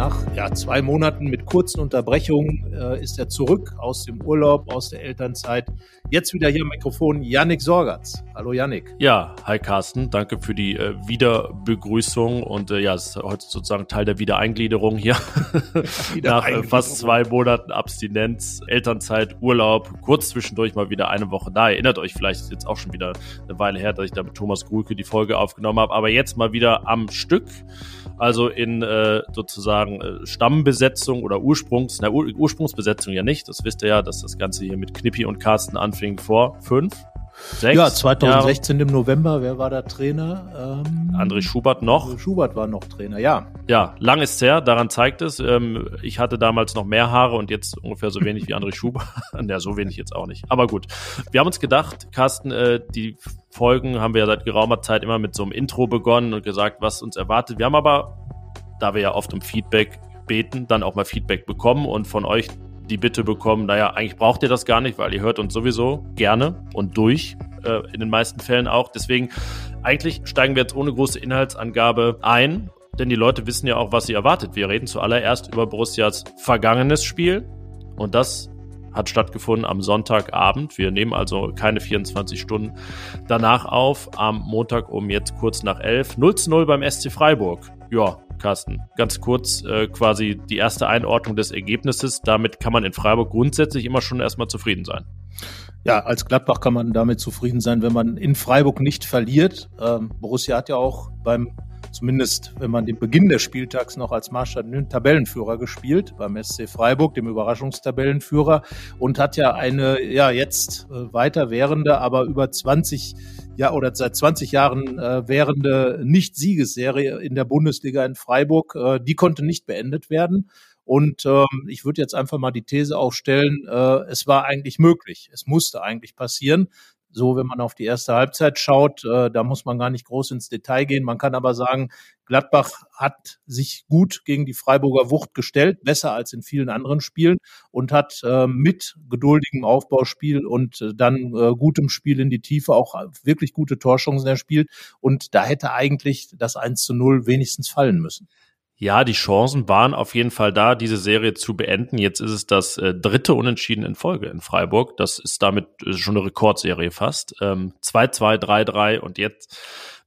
nach ja, zwei Monaten mit kurzen Unterbrechungen äh, ist er zurück aus dem Urlaub, aus der Elternzeit. Jetzt wieder hier am Mikrofon Yannick Sorgatz. Hallo Yannick. Ja, hi Carsten. Danke für die äh, Wiederbegrüßung und äh, ja, es ist heute sozusagen Teil der Wiedereingliederung hier. nach äh, fast zwei Monaten Abstinenz, Elternzeit, Urlaub, kurz zwischendurch mal wieder eine Woche da. Erinnert euch vielleicht, ist jetzt auch schon wieder eine Weile her, dass ich da mit Thomas Grulke die Folge aufgenommen habe, aber jetzt mal wieder am Stück. Also in äh, sozusagen äh, Stammbesetzung oder Ursprungs, na, Ur Ursprungsbesetzung ja nicht. Das wisst ihr ja, dass das Ganze hier mit Knippi und Carsten anfing vor fünf, Sechs ja, 2016 Jahre. im November, wer war da Trainer? Ähm, André Schubert noch. Schubert war noch Trainer, ja. Ja, lang ist her, daran zeigt es. Ähm, ich hatte damals noch mehr Haare und jetzt ungefähr so wenig wie André Schubert. ja, so wenig jetzt auch nicht. Aber gut. Wir haben uns gedacht, Carsten, äh, die Folgen haben wir ja seit geraumer Zeit immer mit so einem Intro begonnen und gesagt, was uns erwartet. Wir haben aber, da wir ja oft um Feedback beten, dann auch mal Feedback bekommen und von euch die Bitte bekommen, naja, eigentlich braucht ihr das gar nicht, weil ihr hört uns sowieso gerne und durch, äh, in den meisten Fällen auch. Deswegen, eigentlich steigen wir jetzt ohne große Inhaltsangabe ein, denn die Leute wissen ja auch, was sie erwartet. Wir reden zuallererst über Borussias vergangenes Spiel und das hat stattgefunden am Sonntagabend. Wir nehmen also keine 24 Stunden danach auf. Am Montag um jetzt kurz nach 11. 0 zu 0 beim SC Freiburg. Ja, Carsten, ganz kurz äh, quasi die erste Einordnung des Ergebnisses. Damit kann man in Freiburg grundsätzlich immer schon erstmal zufrieden sein. Ja, als Gladbach kann man damit zufrieden sein, wenn man in Freiburg nicht verliert. Ähm, Borussia hat ja auch beim zumindest wenn man den Beginn des Spieltags noch als Maßstab nimmt, Tabellenführer gespielt beim SC Freiburg, dem Überraschungstabellenführer und hat ja eine ja jetzt äh, weiter währende, aber über 20 ja oder seit 20 Jahren äh, währende Nicht-Siegesserie in der Bundesliga in Freiburg, äh, die konnte nicht beendet werden. Und ähm, ich würde jetzt einfach mal die These aufstellen, äh, es war eigentlich möglich. Es musste eigentlich passieren so, wenn man auf die erste Halbzeit schaut, äh, da muss man gar nicht groß ins Detail gehen. Man kann aber sagen, Gladbach hat sich gut gegen die Freiburger Wucht gestellt, besser als in vielen anderen Spielen und hat äh, mit geduldigem Aufbauspiel und äh, dann äh, gutem Spiel in die Tiefe auch wirklich gute Torchancen erspielt. Und da hätte eigentlich das 1 zu 0 wenigstens fallen müssen. Ja, die Chancen waren auf jeden Fall da, diese Serie zu beenden. Jetzt ist es das äh, dritte Unentschieden in Folge in Freiburg. Das ist damit äh, schon eine Rekordserie fast. Ähm, 2-2, 3-3 und jetzt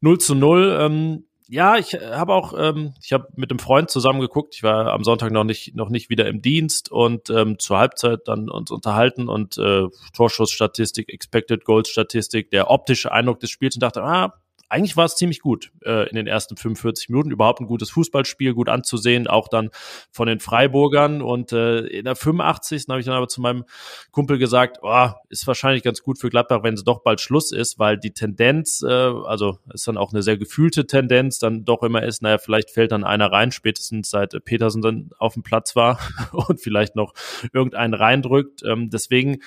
0 zu 0. Ähm, ja, ich habe auch, ähm, ich habe mit einem Freund zusammen geguckt. Ich war am Sonntag noch nicht noch nicht wieder im Dienst und ähm, zur Halbzeit dann uns unterhalten und äh, Torschussstatistik, Expected Goals Statistik, der optische Eindruck des Spiels und dachte, ah, eigentlich war es ziemlich gut äh, in den ersten 45 Minuten. Überhaupt ein gutes Fußballspiel, gut anzusehen, auch dann von den Freiburgern. Und äh, in der 85. habe ich dann aber zu meinem Kumpel gesagt, oh, ist wahrscheinlich ganz gut für Gladbach, wenn es doch bald Schluss ist, weil die Tendenz, äh, also ist dann auch eine sehr gefühlte Tendenz, dann doch immer ist, naja, vielleicht fällt dann einer rein, spätestens seit Petersen dann auf dem Platz war und vielleicht noch irgendeinen reindrückt. Ähm, deswegen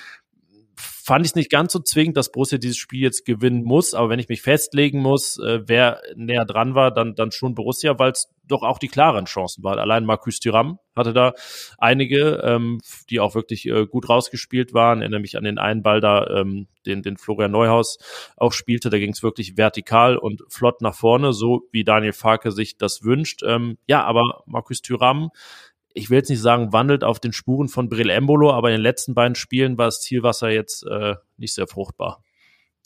fand ich es nicht ganz so zwingend, dass Borussia dieses Spiel jetzt gewinnen muss. Aber wenn ich mich festlegen muss, äh, wer näher dran war, dann, dann schon Borussia, weil es doch auch die klaren Chancen waren. Allein Marcus Thuram hatte da einige, ähm, die auch wirklich äh, gut rausgespielt waren. Erinnere mich an den einen Ball da, ähm, den, den Florian Neuhaus auch spielte. Da ging es wirklich vertikal und flott nach vorne, so wie Daniel Farke sich das wünscht. Ähm, ja, aber Marcus Thuram ich will jetzt nicht sagen, wandelt auf den Spuren von Brill Embolo, aber in den letzten beiden Spielen war das Zielwasser jetzt äh, nicht sehr fruchtbar.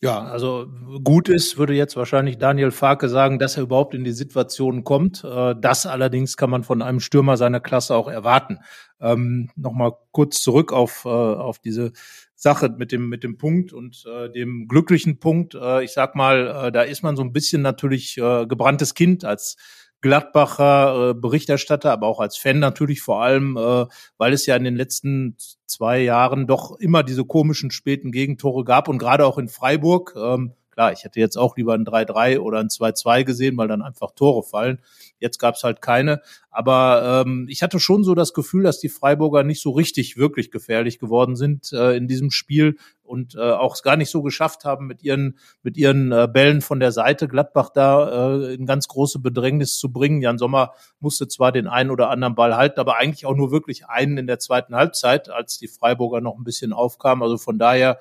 Ja, also gut ist, würde jetzt wahrscheinlich Daniel Farke sagen, dass er überhaupt in die Situation kommt. Äh, das allerdings kann man von einem Stürmer seiner Klasse auch erwarten. Ähm, Nochmal kurz zurück auf, äh, auf diese Sache mit dem, mit dem Punkt und äh, dem glücklichen Punkt. Ich sag mal, da ist man so ein bisschen natürlich gebranntes Kind als Gladbacher äh, Berichterstatter, aber auch als Fan natürlich vor allem, äh, weil es ja in den letzten zwei Jahren doch immer diese komischen späten Gegentore gab und gerade auch in Freiburg. Ähm, klar, ich hätte jetzt auch lieber ein 3-3 oder ein 2-2 gesehen, weil dann einfach Tore fallen. Jetzt gab's halt keine. Aber ähm, ich hatte schon so das Gefühl, dass die Freiburger nicht so richtig wirklich gefährlich geworden sind äh, in diesem Spiel und äh, auch es gar nicht so geschafft haben, mit ihren, mit ihren äh, Bällen von der Seite Gladbach da äh, in ganz große Bedrängnis zu bringen. Jan Sommer musste zwar den einen oder anderen Ball halten, aber eigentlich auch nur wirklich einen in der zweiten Halbzeit, als die Freiburger noch ein bisschen aufkamen. Also von daher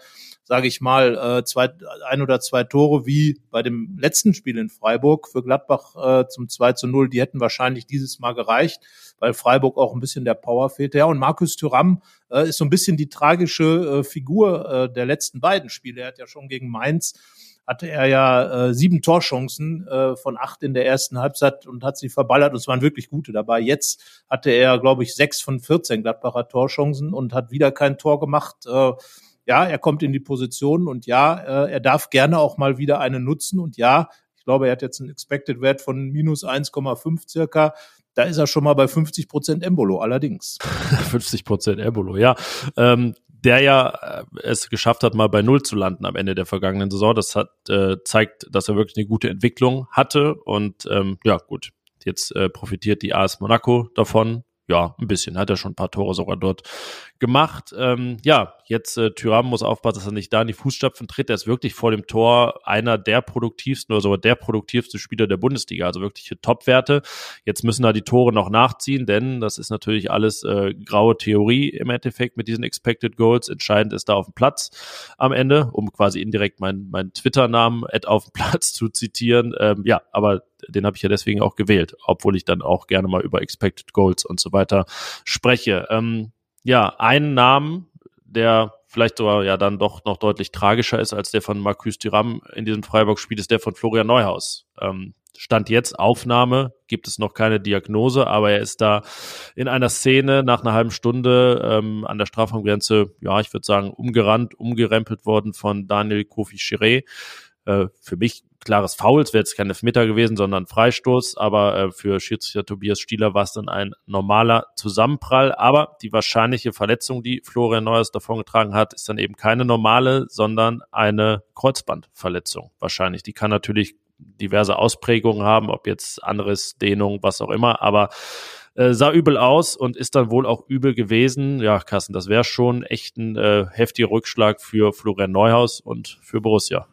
sage ich mal, äh, zwei, ein oder zwei Tore wie bei dem letzten Spiel in Freiburg für Gladbach äh, zum 2 zu 0, die hätten wahrscheinlich dieses Mal gereicht, weil Freiburg auch ein bisschen der Power fehlte. Ja, und Markus Thüram äh, ist so ein bisschen die tragische äh, Figur äh, der letzten beiden Spiele. Er hat ja schon gegen Mainz hatte er ja äh, sieben Torchancen äh, von acht in der ersten Halbzeit und hat sie verballert und es waren wirklich gute dabei. Jetzt hatte er, glaube ich, sechs von 14 Gladbacher Torchancen und hat wieder kein Tor gemacht. Äh, ja, er kommt in die Position und ja, äh, er darf gerne auch mal wieder eine nutzen und ja, ich glaube, er hat jetzt einen Expected Wert von minus 1,5 circa. Da ist er schon mal bei 50 Prozent Embolo allerdings. 50 Prozent Embolo, ja. Ähm, der ja äh, es geschafft hat, mal bei Null zu landen am Ende der vergangenen Saison. Das hat äh, zeigt, dass er wirklich eine gute Entwicklung hatte. Und ähm, ja, gut, jetzt äh, profitiert die AS Monaco davon ja, ein bisschen. Hat er schon ein paar Tore sogar dort gemacht. Ähm, ja, jetzt äh, Thuram muss aufpassen, dass er nicht da in die Fußstapfen tritt. Er ist wirklich vor dem Tor einer der produktivsten oder sogar der produktivste Spieler der Bundesliga. Also wirkliche Topwerte. Jetzt müssen da die Tore noch nachziehen, denn das ist natürlich alles äh, graue Theorie im Endeffekt mit diesen Expected Goals. Entscheidend ist da auf dem Platz am Ende, um quasi indirekt meinen mein Twitter-Namen auf dem Platz zu zitieren. Ähm, ja, aber den habe ich ja deswegen auch gewählt, obwohl ich dann auch gerne mal über Expected Goals und so weiter spreche. Ähm, ja, einen Namen, der vielleicht sogar ja dann doch noch deutlich tragischer ist als der von Marcus Thuram in diesem Freiburg-Spiel, ist der von Florian Neuhaus. Ähm, Stand jetzt Aufnahme, gibt es noch keine Diagnose, aber er ist da in einer Szene nach einer halben Stunde ähm, an der Strafraumgrenze, ja, ich würde sagen, umgerannt, umgerempelt worden von Daniel Kofi Chiré. Äh, für mich klares Foul, es wäre jetzt kein Elfmeter gewesen, sondern Freistoß, aber äh, für Schiedsrichter Tobias Stieler war es dann ein normaler Zusammenprall, aber die wahrscheinliche Verletzung, die Florian Neuers davongetragen hat, ist dann eben keine normale, sondern eine Kreuzbandverletzung wahrscheinlich. Die kann natürlich diverse Ausprägungen haben, ob jetzt anderes Dehnung, was auch immer, aber äh, sah übel aus und ist dann wohl auch übel gewesen. Ja, Carsten, das wäre schon echt ein äh, heftiger Rückschlag für Florian Neuhaus und für Borussia.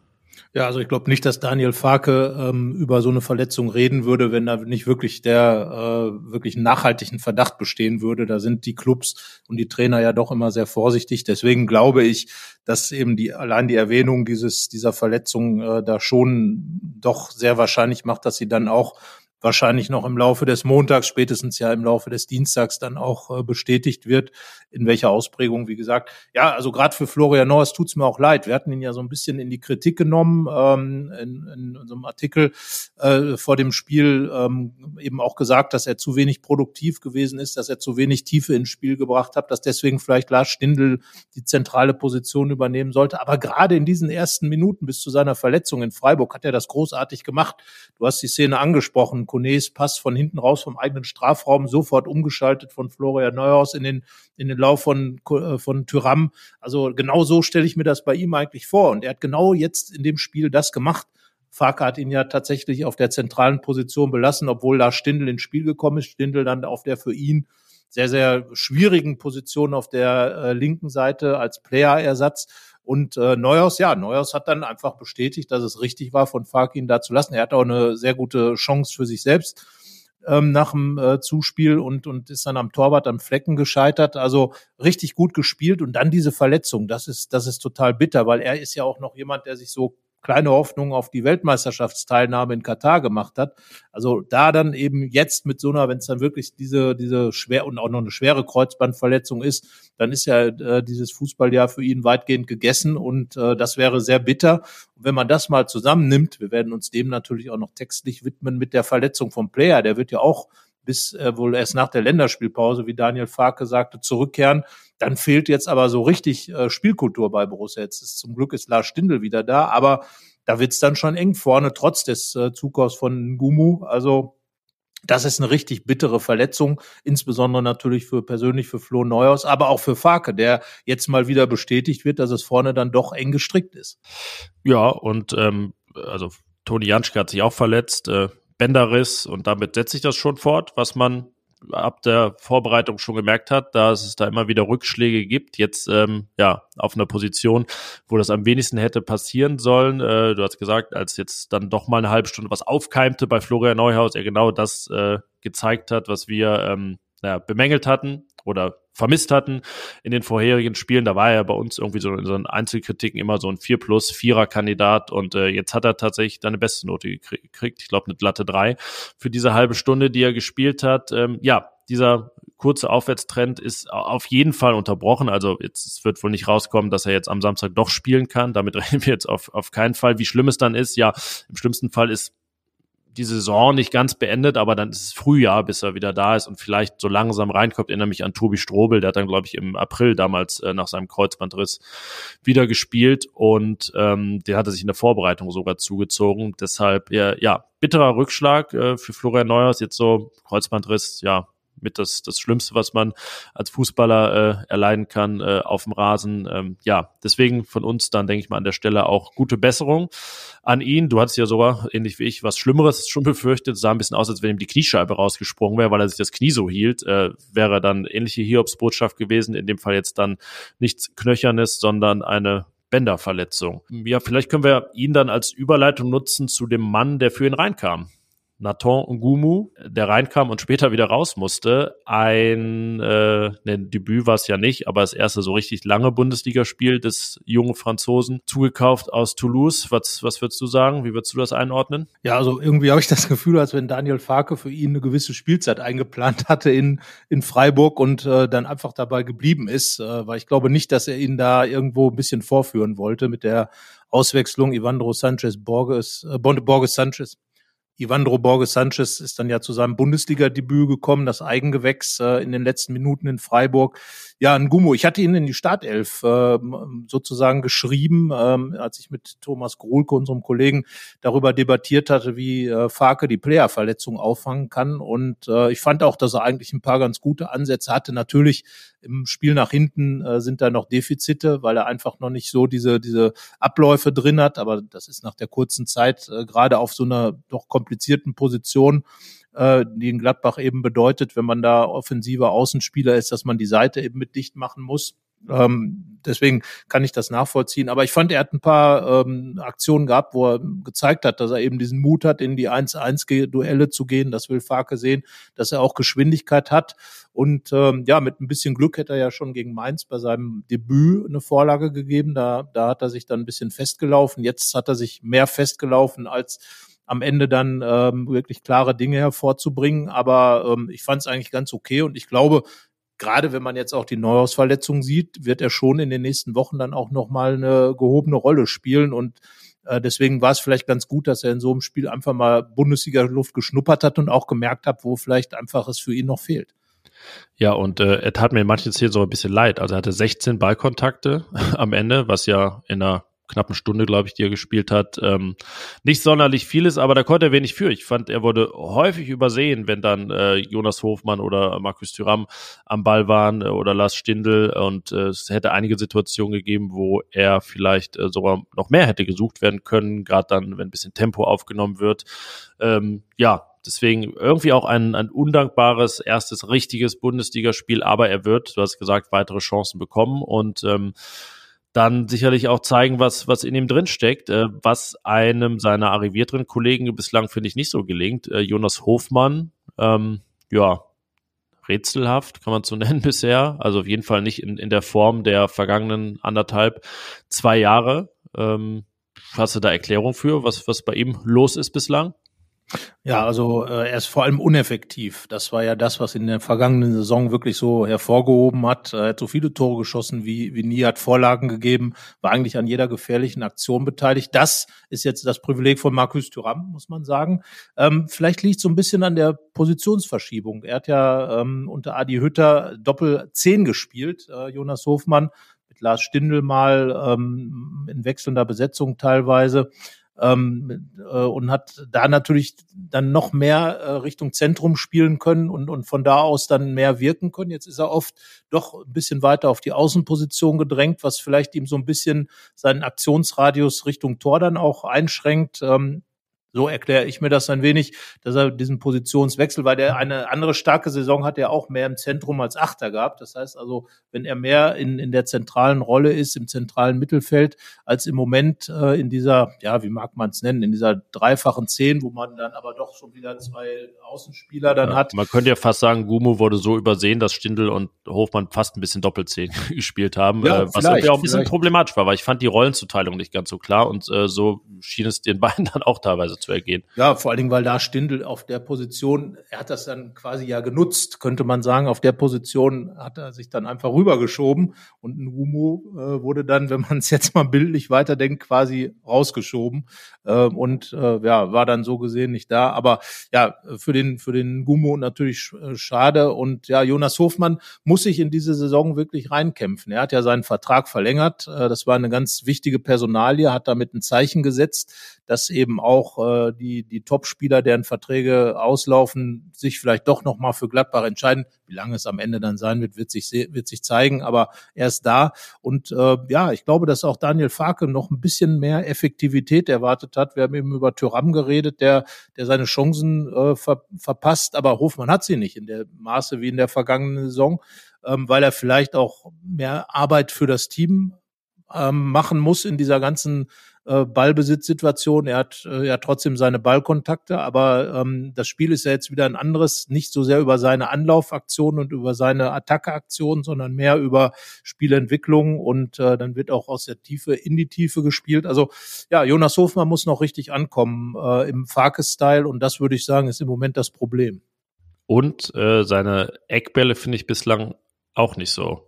Ja, also ich glaube nicht, dass Daniel Farke ähm, über so eine Verletzung reden würde, wenn da nicht wirklich der äh, wirklich nachhaltigen Verdacht bestehen würde. Da sind die Clubs und die Trainer ja doch immer sehr vorsichtig. Deswegen glaube ich, dass eben die allein die Erwähnung dieses dieser Verletzung äh, da schon doch sehr wahrscheinlich macht, dass sie dann auch wahrscheinlich noch im Laufe des Montags, spätestens ja im Laufe des Dienstags dann auch äh, bestätigt wird, in welcher Ausprägung, wie gesagt. Ja, also gerade für Florian Norris tut's mir auch leid. Wir hatten ihn ja so ein bisschen in die Kritik genommen, ähm, in, in unserem Artikel äh, vor dem Spiel ähm, eben auch gesagt, dass er zu wenig produktiv gewesen ist, dass er zu wenig Tiefe ins Spiel gebracht hat, dass deswegen vielleicht Lars Stindl die zentrale Position übernehmen sollte. Aber gerade in diesen ersten Minuten bis zu seiner Verletzung in Freiburg hat er das großartig gemacht. Du hast die Szene angesprochen Konés Pass von hinten raus vom eigenen Strafraum sofort umgeschaltet von Florian Neuhaus in den, in den Lauf von, äh, von Tyram. Also genau so stelle ich mir das bei ihm eigentlich vor. Und er hat genau jetzt in dem Spiel das gemacht. Farke hat ihn ja tatsächlich auf der zentralen Position belassen, obwohl da Stindl ins Spiel gekommen ist. Stindl dann auf der für ihn sehr, sehr schwierigen Position auf der äh, linken Seite als Player-Ersatz. Und äh, Neuhaus, ja, Neuhaus hat dann einfach bestätigt, dass es richtig war, von Farkin da zu lassen. Er hat auch eine sehr gute Chance für sich selbst ähm, nach dem äh, Zuspiel und, und ist dann am Torwart am Flecken gescheitert. Also richtig gut gespielt und dann diese Verletzung. Das ist, das ist total bitter, weil er ist ja auch noch jemand, der sich so kleine Hoffnung auf die Weltmeisterschaftsteilnahme in Katar gemacht hat. Also da dann eben jetzt mit so einer, wenn es dann wirklich diese diese schwer und auch noch eine schwere Kreuzbandverletzung ist, dann ist ja äh, dieses Fußballjahr für ihn weitgehend gegessen und äh, das wäre sehr bitter. Und wenn man das mal zusammennimmt, wir werden uns dem natürlich auch noch textlich widmen mit der Verletzung vom Player, der wird ja auch bis äh, wohl erst nach der Länderspielpause, wie Daniel Farke sagte, zurückkehren. Dann fehlt jetzt aber so richtig äh, Spielkultur bei Borussia. Jetzt ist zum Glück ist Lars Stindl wieder da, aber da wird's dann schon eng vorne, trotz des äh, Zukaufs von Gumu. Also das ist eine richtig bittere Verletzung, insbesondere natürlich für persönlich für Flo Neuhaus, aber auch für Farke, der jetzt mal wieder bestätigt wird, dass es vorne dann doch eng gestrickt ist. Ja, und ähm, also Toni Janschke hat sich auch verletzt, äh, Bänderriss und damit setzt sich das schon fort, was man ab der Vorbereitung schon gemerkt hat, dass es da immer wieder Rückschläge gibt. Jetzt ähm, ja auf einer Position, wo das am wenigsten hätte passieren sollen. Äh, du hast gesagt, als jetzt dann doch mal eine halbe Stunde was aufkeimte bei Florian Neuhaus, er genau das äh, gezeigt hat, was wir ähm, ja, bemängelt hatten oder vermisst hatten in den vorherigen Spielen. Da war er bei uns irgendwie so in so Einzelkritiken immer so ein 4 plus, 4er Kandidat und äh, jetzt hat er tatsächlich eine beste Note gekriegt. Ich glaube eine glatte 3 für diese halbe Stunde, die er gespielt hat. Ähm, ja, dieser kurze Aufwärtstrend ist auf jeden Fall unterbrochen. Also jetzt wird wohl nicht rauskommen, dass er jetzt am Samstag doch spielen kann. Damit reden wir jetzt auf, auf keinen Fall. Wie schlimm es dann ist, ja, im schlimmsten Fall ist die Saison nicht ganz beendet, aber dann ist es Frühjahr, bis er wieder da ist und vielleicht so langsam reinkommt. Erinnere mich an Tobi Strobel, der hat dann, glaube ich, im April damals äh, nach seinem Kreuzbandriss wieder gespielt und ähm, der hatte sich in der Vorbereitung sogar zugezogen. Deshalb, ja, ja bitterer Rückschlag äh, für Florian Neuers, jetzt so Kreuzbandriss, ja, mit das, das Schlimmste, was man als Fußballer äh, erleiden kann äh, auf dem Rasen. Ähm, ja, deswegen von uns dann, denke ich mal, an der Stelle auch gute Besserung an ihn. Du hattest ja sogar, ähnlich wie ich, was Schlimmeres schon befürchtet. Es sah ein bisschen aus, als wenn ihm die Kniescheibe rausgesprungen wäre, weil er sich das Knie so hielt. Äh, wäre dann ähnliche Hiobsbotschaft gewesen. In dem Fall jetzt dann nichts Knöchernes, sondern eine Bänderverletzung. Ja, vielleicht können wir ihn dann als Überleitung nutzen zu dem Mann, der für ihn reinkam. Nathan Ngumu, der reinkam und später wieder raus musste. Ein äh, ne, Debüt war es ja nicht, aber das erste so richtig lange Bundesligaspiel des jungen Franzosen, zugekauft aus Toulouse. Was, was würdest du sagen? Wie würdest du das einordnen? Ja, also irgendwie habe ich das Gefühl, als wenn Daniel Farke für ihn eine gewisse Spielzeit eingeplant hatte in, in Freiburg und äh, dann einfach dabei geblieben ist, äh, weil ich glaube nicht, dass er ihn da irgendwo ein bisschen vorführen wollte mit der Auswechslung Ivandro Sanchez Borges, äh, Borges Sanchez Ivandro Borges Sanchez ist dann ja zu seinem Bundesliga-Debüt gekommen, das Eigengewächs äh, in den letzten Minuten in Freiburg. Ja, ein Gummo. Ich hatte ihn in die Startelf äh, sozusagen geschrieben, ähm, als ich mit Thomas Gruhlke, unserem Kollegen, darüber debattiert hatte, wie äh, Farke die Player-Verletzung auffangen kann. Und äh, ich fand auch, dass er eigentlich ein paar ganz gute Ansätze hatte. Natürlich im Spiel nach hinten äh, sind da noch Defizite, weil er einfach noch nicht so diese, diese Abläufe drin hat. Aber das ist nach der kurzen Zeit äh, gerade auf so einer doch komplizierten Position äh, die in Gladbach eben bedeutet, wenn man da offensiver Außenspieler ist, dass man die Seite eben mit dicht machen muss. Ähm, deswegen kann ich das nachvollziehen. Aber ich fand, er hat ein paar ähm, Aktionen gehabt, wo er gezeigt hat, dass er eben diesen Mut hat, in die 1-1-Duelle zu gehen. Das will Farke sehen, dass er auch Geschwindigkeit hat. Und ähm, ja, mit ein bisschen Glück hätte er ja schon gegen Mainz bei seinem Debüt eine Vorlage gegeben. Da, da hat er sich dann ein bisschen festgelaufen. Jetzt hat er sich mehr festgelaufen als am Ende dann ähm, wirklich klare Dinge hervorzubringen. Aber ähm, ich fand es eigentlich ganz okay und ich glaube, gerade wenn man jetzt auch die Neuhausverletzung sieht, wird er schon in den nächsten Wochen dann auch nochmal eine gehobene Rolle spielen und äh, Deswegen war es vielleicht ganz gut, dass er in so einem Spiel einfach mal Bundesliga-Luft geschnuppert hat und auch gemerkt hat, wo vielleicht einfach es für ihn noch fehlt. Ja, und äh, er tat mir in manchen Szenen so ein bisschen leid. Also er hatte 16 Ballkontakte am Ende, was ja in einer knappen Stunde, glaube ich, die er gespielt hat. Ähm, nicht sonderlich vieles, aber da konnte er wenig für. Ich fand, er wurde häufig übersehen, wenn dann äh, Jonas Hofmann oder Markus Thüram am Ball waren äh, oder Lars Stindl und äh, es hätte einige Situationen gegeben, wo er vielleicht äh, sogar noch mehr hätte gesucht werden können, gerade dann, wenn ein bisschen Tempo aufgenommen wird. Ähm, ja, deswegen irgendwie auch ein, ein undankbares erstes richtiges Bundesligaspiel, aber er wird, du hast gesagt, weitere Chancen bekommen und ähm, dann sicherlich auch zeigen, was, was in ihm drin steckt, äh, was einem seiner arrivierteren Kollegen bislang, finde ich, nicht so gelingt. Äh, Jonas Hofmann, ähm, ja, rätselhaft, kann man so nennen bisher. Also auf jeden Fall nicht in, in der Form der vergangenen anderthalb, zwei Jahre. Ähm, hast du da Erklärung für, was, was bei ihm los ist bislang? Ja, also äh, er ist vor allem uneffektiv. Das war ja das, was in der vergangenen Saison wirklich so hervorgehoben hat. Er hat so viele Tore geschossen wie, wie nie, hat Vorlagen gegeben, war eigentlich an jeder gefährlichen Aktion beteiligt. Das ist jetzt das Privileg von Markus Thuram, muss man sagen. Ähm, vielleicht liegt so ein bisschen an der Positionsverschiebung. Er hat ja ähm, unter Adi Hütter Doppel 10 gespielt, äh, Jonas Hofmann mit Lars Stindl mal ähm, in wechselnder Besetzung teilweise ähm, äh, und hat da natürlich dann noch mehr äh, Richtung Zentrum spielen können und, und von da aus dann mehr wirken können. Jetzt ist er oft doch ein bisschen weiter auf die Außenposition gedrängt, was vielleicht ihm so ein bisschen seinen Aktionsradius Richtung Tor dann auch einschränkt. Ähm, So erkläre ich mir das ein wenig, dass er diesen Positionswechsel, weil der eine andere starke Saison hat er auch mehr im Zentrum als Achter gehabt. Das heißt also, wenn er mehr in, in der zentralen Rolle ist, im zentralen Mittelfeld, als im Moment äh, in dieser, ja, wie mag man es nennen, in dieser dreifachen Zehn, wo man dann aber doch schon wieder zwei Außenspieler dann ja, hat. Man könnte ja fast sagen, Gumu wurde so übersehen, dass Stindl und Hofmann fast ein bisschen Doppelzehn gespielt haben, ja, äh, was irgendwie auch ein bisschen problematisch war, weil ich fand die Rollenzuteilung nicht ganz so klar und äh, so schien es den beiden dann auch teilweise zu ergehen. Ja, vor allen Dingen, weil da Stindl auf der Position, er hat das dann quasi ja genutzt, könnte man sagen, auf der Position hat er sich dann einfach rübergeschoben und ein Humo äh, wurde dann, wenn man es jetzt mal bildlich weiterdenkt, quasi rausgeschoben äh, und äh, ja, war dann so gesehen nicht da. Aber ja, für den, für den Gumo natürlich äh, schade und ja, Jonas Hofmann muss sich in diese Saison wirklich reinkämpfen. Er hat ja seinen Vertrag verlängert, äh, das war eine ganz wichtige Personalie, hat damit ein Zeichen gesetzt, dass eben auch äh, die, die Top-Spieler, deren Verträge auslaufen, sich vielleicht doch nochmal für Gladbach entscheiden. Wie lange es am Ende dann sein wird, wird sich, wird sich zeigen, aber er ist da. Und äh, ja, ich glaube, dass auch Daniel Farke noch ein bisschen mehr Effektivität erwartet hat. Wir haben eben über Thuram geredet, der, der seine Chancen äh, ver, verpasst, aber Hofmann hat sie nicht in der Maße wie in der vergangenen Saison, ähm, weil er vielleicht auch mehr Arbeit für das Team ähm, machen muss in dieser ganzen äh, Ballbesitzsituation. Er hat äh, ja trotzdem seine Ballkontakte, aber ähm, das Spiel ist ja jetzt wieder ein anderes, nicht so sehr über seine Anlaufaktionen und über seine Attackeaktionen, sondern mehr über Spielentwicklung und äh, dann wird auch aus der Tiefe in die Tiefe gespielt. Also ja, Jonas Hofmann muss noch richtig ankommen äh, im Farke-Style und das würde ich sagen, ist im Moment das Problem. Und äh, seine Eckbälle finde ich bislang auch nicht so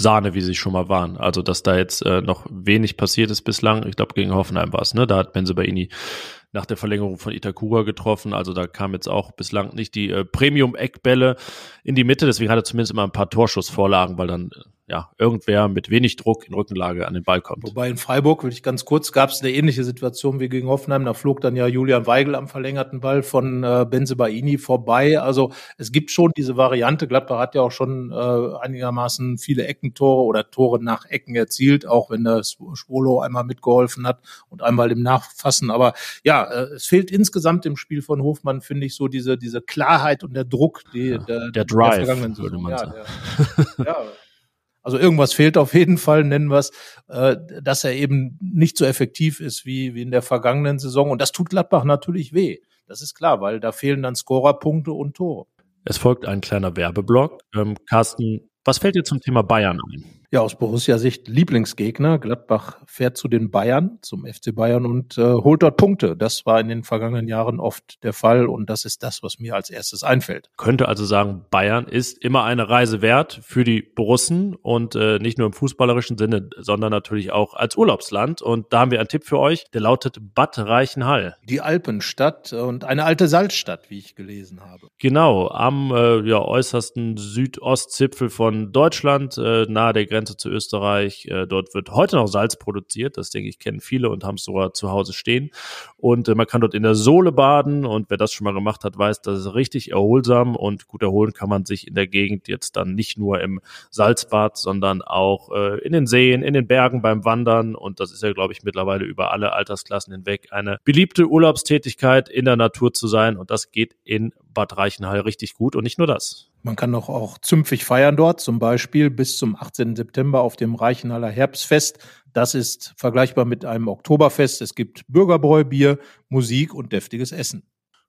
Sahne, wie sie schon mal waren. Also, dass da jetzt äh, noch wenig passiert ist bislang. Ich glaube, gegen Hoffenheim war es, ne? Da hat Benzebaini nach der Verlängerung von Itakura getroffen. Also da kam jetzt auch bislang nicht die äh, Premium-Eckbälle in die Mitte. Deswegen hat er zumindest immer ein paar Torschussvorlagen, weil dann äh, ja, irgendwer mit wenig Druck in Rückenlage an den Ball kommt. Wobei in Freiburg, will ich ganz kurz, gab es eine ähnliche Situation wie gegen Hoffenheim. Da flog dann ja Julian Weigel am verlängerten Ball von äh, Benzebaini vorbei. Also es gibt schon diese Variante. Gladbach hat ja auch schon äh, einigermaßen viele Eckentore oder Tore nach Ecken erzielt, auch wenn der Schwolo einmal mitgeholfen hat und einmal im Nachfassen. Aber ja, äh, es fehlt insgesamt im Spiel von Hofmann, finde ich, so diese, diese Klarheit und der Druck, die, ja, der, der Drive, der würde man ja, sagen. Der, ja, also irgendwas fehlt auf jeden Fall, nennen wir es, äh, dass er eben nicht so effektiv ist wie, wie in der vergangenen Saison. Und das tut Gladbach natürlich weh. Das ist klar, weil da fehlen dann Scorerpunkte und Tore. Es folgt ein kleiner Werbeblock. Ähm, Carsten, was fällt dir zum Thema Bayern ein? Ja, aus Borussia-Sicht Lieblingsgegner. Gladbach fährt zu den Bayern, zum FC Bayern und äh, holt dort Punkte. Das war in den vergangenen Jahren oft der Fall und das ist das, was mir als erstes einfällt. Könnte also sagen, Bayern ist immer eine Reise wert für die Borussen und äh, nicht nur im fußballerischen Sinne, sondern natürlich auch als Urlaubsland. Und da haben wir einen Tipp für euch, der lautet Bad Reichenhall. Die Alpenstadt und eine alte Salzstadt, wie ich gelesen habe. Genau, am äh, ja, äußersten Südostzipfel von Deutschland, äh, nahe der Grenze Grenze zu Österreich. Äh, dort wird heute noch Salz produziert. Das denke ich, kennen viele und haben es sogar zu Hause stehen. Und äh, man kann dort in der Sohle baden. Und wer das schon mal gemacht hat, weiß, das ist richtig erholsam. Und gut erholen kann man sich in der Gegend jetzt dann nicht nur im Salzbad, sondern auch äh, in den Seen, in den Bergen beim Wandern. Und das ist ja, glaube ich, mittlerweile über alle Altersklassen hinweg eine beliebte Urlaubstätigkeit in der Natur zu sein. Und das geht in Bad Reichenhall richtig gut. Und nicht nur das. Man kann doch auch zümpfig feiern dort, zum Beispiel bis zum 18. September auf dem Reichenhaller Herbstfest. Das ist vergleichbar mit einem Oktoberfest. Es gibt Bürgerbräubier, Musik und deftiges Essen.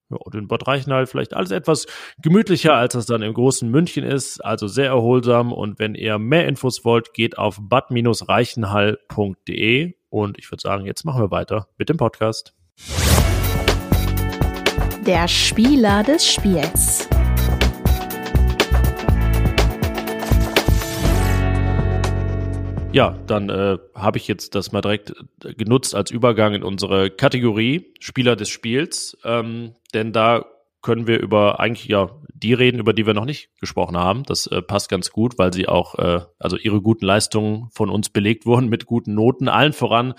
Ja, und in Bad Reichenhall vielleicht alles etwas gemütlicher, als es dann im großen München ist. Also sehr erholsam. Und wenn ihr mehr Infos wollt, geht auf bad-reichenhall.de. Und ich würde sagen, jetzt machen wir weiter mit dem Podcast. Der Spieler des Spiels. Ja, dann äh, habe ich jetzt das mal direkt äh, genutzt als Übergang in unsere Kategorie Spieler des Spiels, ähm, denn da können wir über eigentlich ja die reden, über die wir noch nicht gesprochen haben. Das äh, passt ganz gut, weil sie auch äh, also ihre guten Leistungen von uns belegt wurden mit guten Noten, allen voran,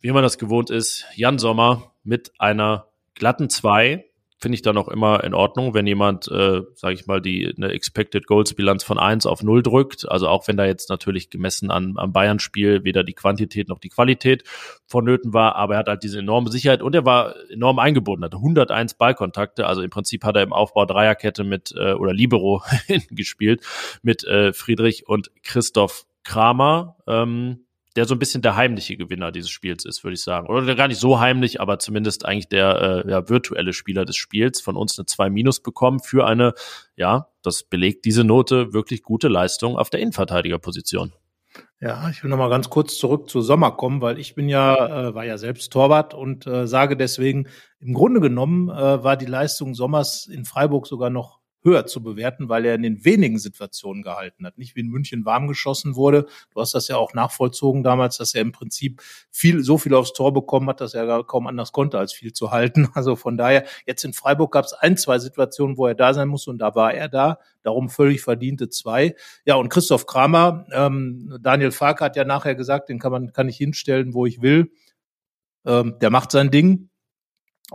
wie man das gewohnt ist, Jan Sommer mit einer glatten zwei finde ich dann auch immer in Ordnung, wenn jemand, äh, sage ich mal, die eine Expected Goals Bilanz von eins auf null drückt. Also auch wenn da jetzt natürlich gemessen an, am Bayern-Spiel weder die Quantität noch die Qualität vonnöten war, aber er hat halt diese enorme Sicherheit und er war enorm eingebunden, hatte 101 Ballkontakte. Also im Prinzip hat er im Aufbau Dreierkette mit äh, oder Libero gespielt mit äh, Friedrich und Christoph Kramer. Ähm, der so ein bisschen der heimliche Gewinner dieses Spiels ist, würde ich sagen. Oder gar nicht so heimlich, aber zumindest eigentlich der äh, ja, virtuelle Spieler des Spiels von uns eine 2 Minus bekommen für eine, ja, das belegt diese Note, wirklich gute Leistung auf der Innenverteidigerposition. Ja, ich will noch mal ganz kurz zurück zu Sommer kommen, weil ich bin ja, äh, war ja selbst Torwart und äh, sage deswegen, im Grunde genommen äh, war die Leistung Sommers in Freiburg sogar noch höher zu bewerten, weil er in den wenigen Situationen gehalten hat. Nicht wie in München warm geschossen wurde. Du hast das ja auch nachvollzogen damals, dass er im Prinzip viel, so viel aufs Tor bekommen hat, dass er gar kaum anders konnte, als viel zu halten. Also von daher, jetzt in Freiburg gab es ein, zwei Situationen, wo er da sein muss und da war er da. Darum völlig verdiente zwei. Ja, und Christoph Kramer, ähm, Daniel Farke hat ja nachher gesagt, den kann man, kann ich hinstellen, wo ich will. Ähm, der macht sein Ding.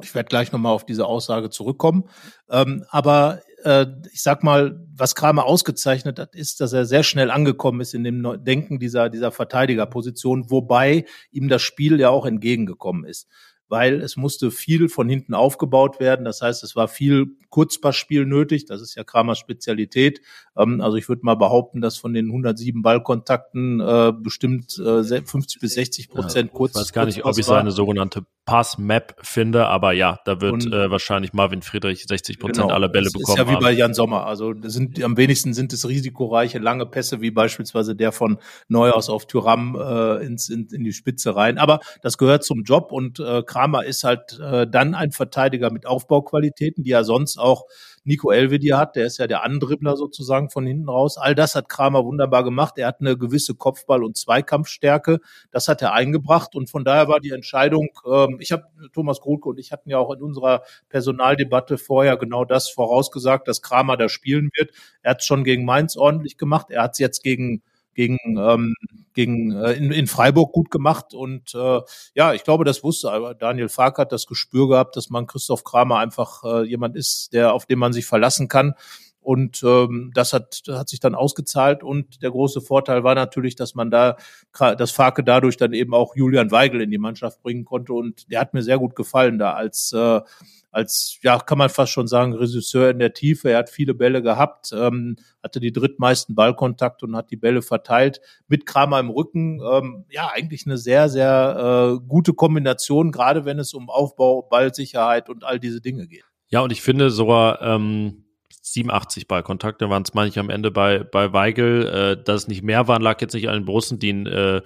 Ich werde gleich nochmal auf diese Aussage zurückkommen. Ähm, aber äh, ich sag mal, was Kramer ausgezeichnet hat, ist, dass er sehr schnell angekommen ist in dem Denken dieser, dieser Verteidigerposition, wobei ihm das Spiel ja auch entgegengekommen ist weil es musste viel von hinten aufgebaut werden. Das heißt, es war viel Kurzpassspiel nötig. Das ist ja Kramers Spezialität. Ähm, also ich würde mal behaupten, dass von den 107 Ballkontakten äh, bestimmt äh, 50 bis 60 Prozent ja, kurz. Ich weiß gar nicht, ob ich seine sogenannte Pass-Map finde, aber ja, da wird und, äh, wahrscheinlich Marvin Friedrich 60 Prozent genau, aller Bälle bekommen. Ist ja wie bei Jan Sommer. Also sind am wenigsten sind es risikoreiche lange Pässe, wie beispielsweise der von Neuhaus auf Tyram äh, ins, in, in die Spitze rein. Aber das gehört zum Job und äh, Kramer ist halt äh, dann ein Verteidiger mit Aufbauqualitäten, die er sonst auch Nico Elvedi hat. Der ist ja der Andribbler sozusagen von hinten raus. All das hat Kramer wunderbar gemacht. Er hat eine gewisse Kopfball- und Zweikampfstärke. Das hat er eingebracht und von daher war die Entscheidung, ähm, ich habe Thomas Grolke und ich hatten ja auch in unserer Personaldebatte vorher genau das vorausgesagt, dass Kramer da spielen wird. Er hat es schon gegen Mainz ordentlich gemacht. Er hat es jetzt gegen gegen, ähm, gegen äh, in, in Freiburg gut gemacht. Und äh, ja, ich glaube, das wusste aber Daniel Fark hat das Gespür gehabt, dass man Christoph Kramer einfach äh, jemand ist, der auf den man sich verlassen kann. Und ähm, das hat, hat sich dann ausgezahlt. Und der große Vorteil war natürlich, dass man da, dass Farke dadurch dann eben auch Julian Weigel in die Mannschaft bringen konnte. Und der hat mir sehr gut gefallen da als äh, als, ja, kann man fast schon sagen, Regisseur in der Tiefe. Er hat viele Bälle gehabt, ähm, hatte die drittmeisten Ballkontakte und hat die Bälle verteilt. Mit Kramer im Rücken, ähm, ja, eigentlich eine sehr, sehr äh, gute Kombination, gerade wenn es um Aufbau, Ballsicherheit und all diese Dinge geht. Ja, und ich finde sogar, ähm, 87 Ballkontakte waren es, meine ich, am Ende bei, bei Weigel. Äh, dass es nicht mehr waren, lag jetzt nicht an den Borussen, die ihn äh,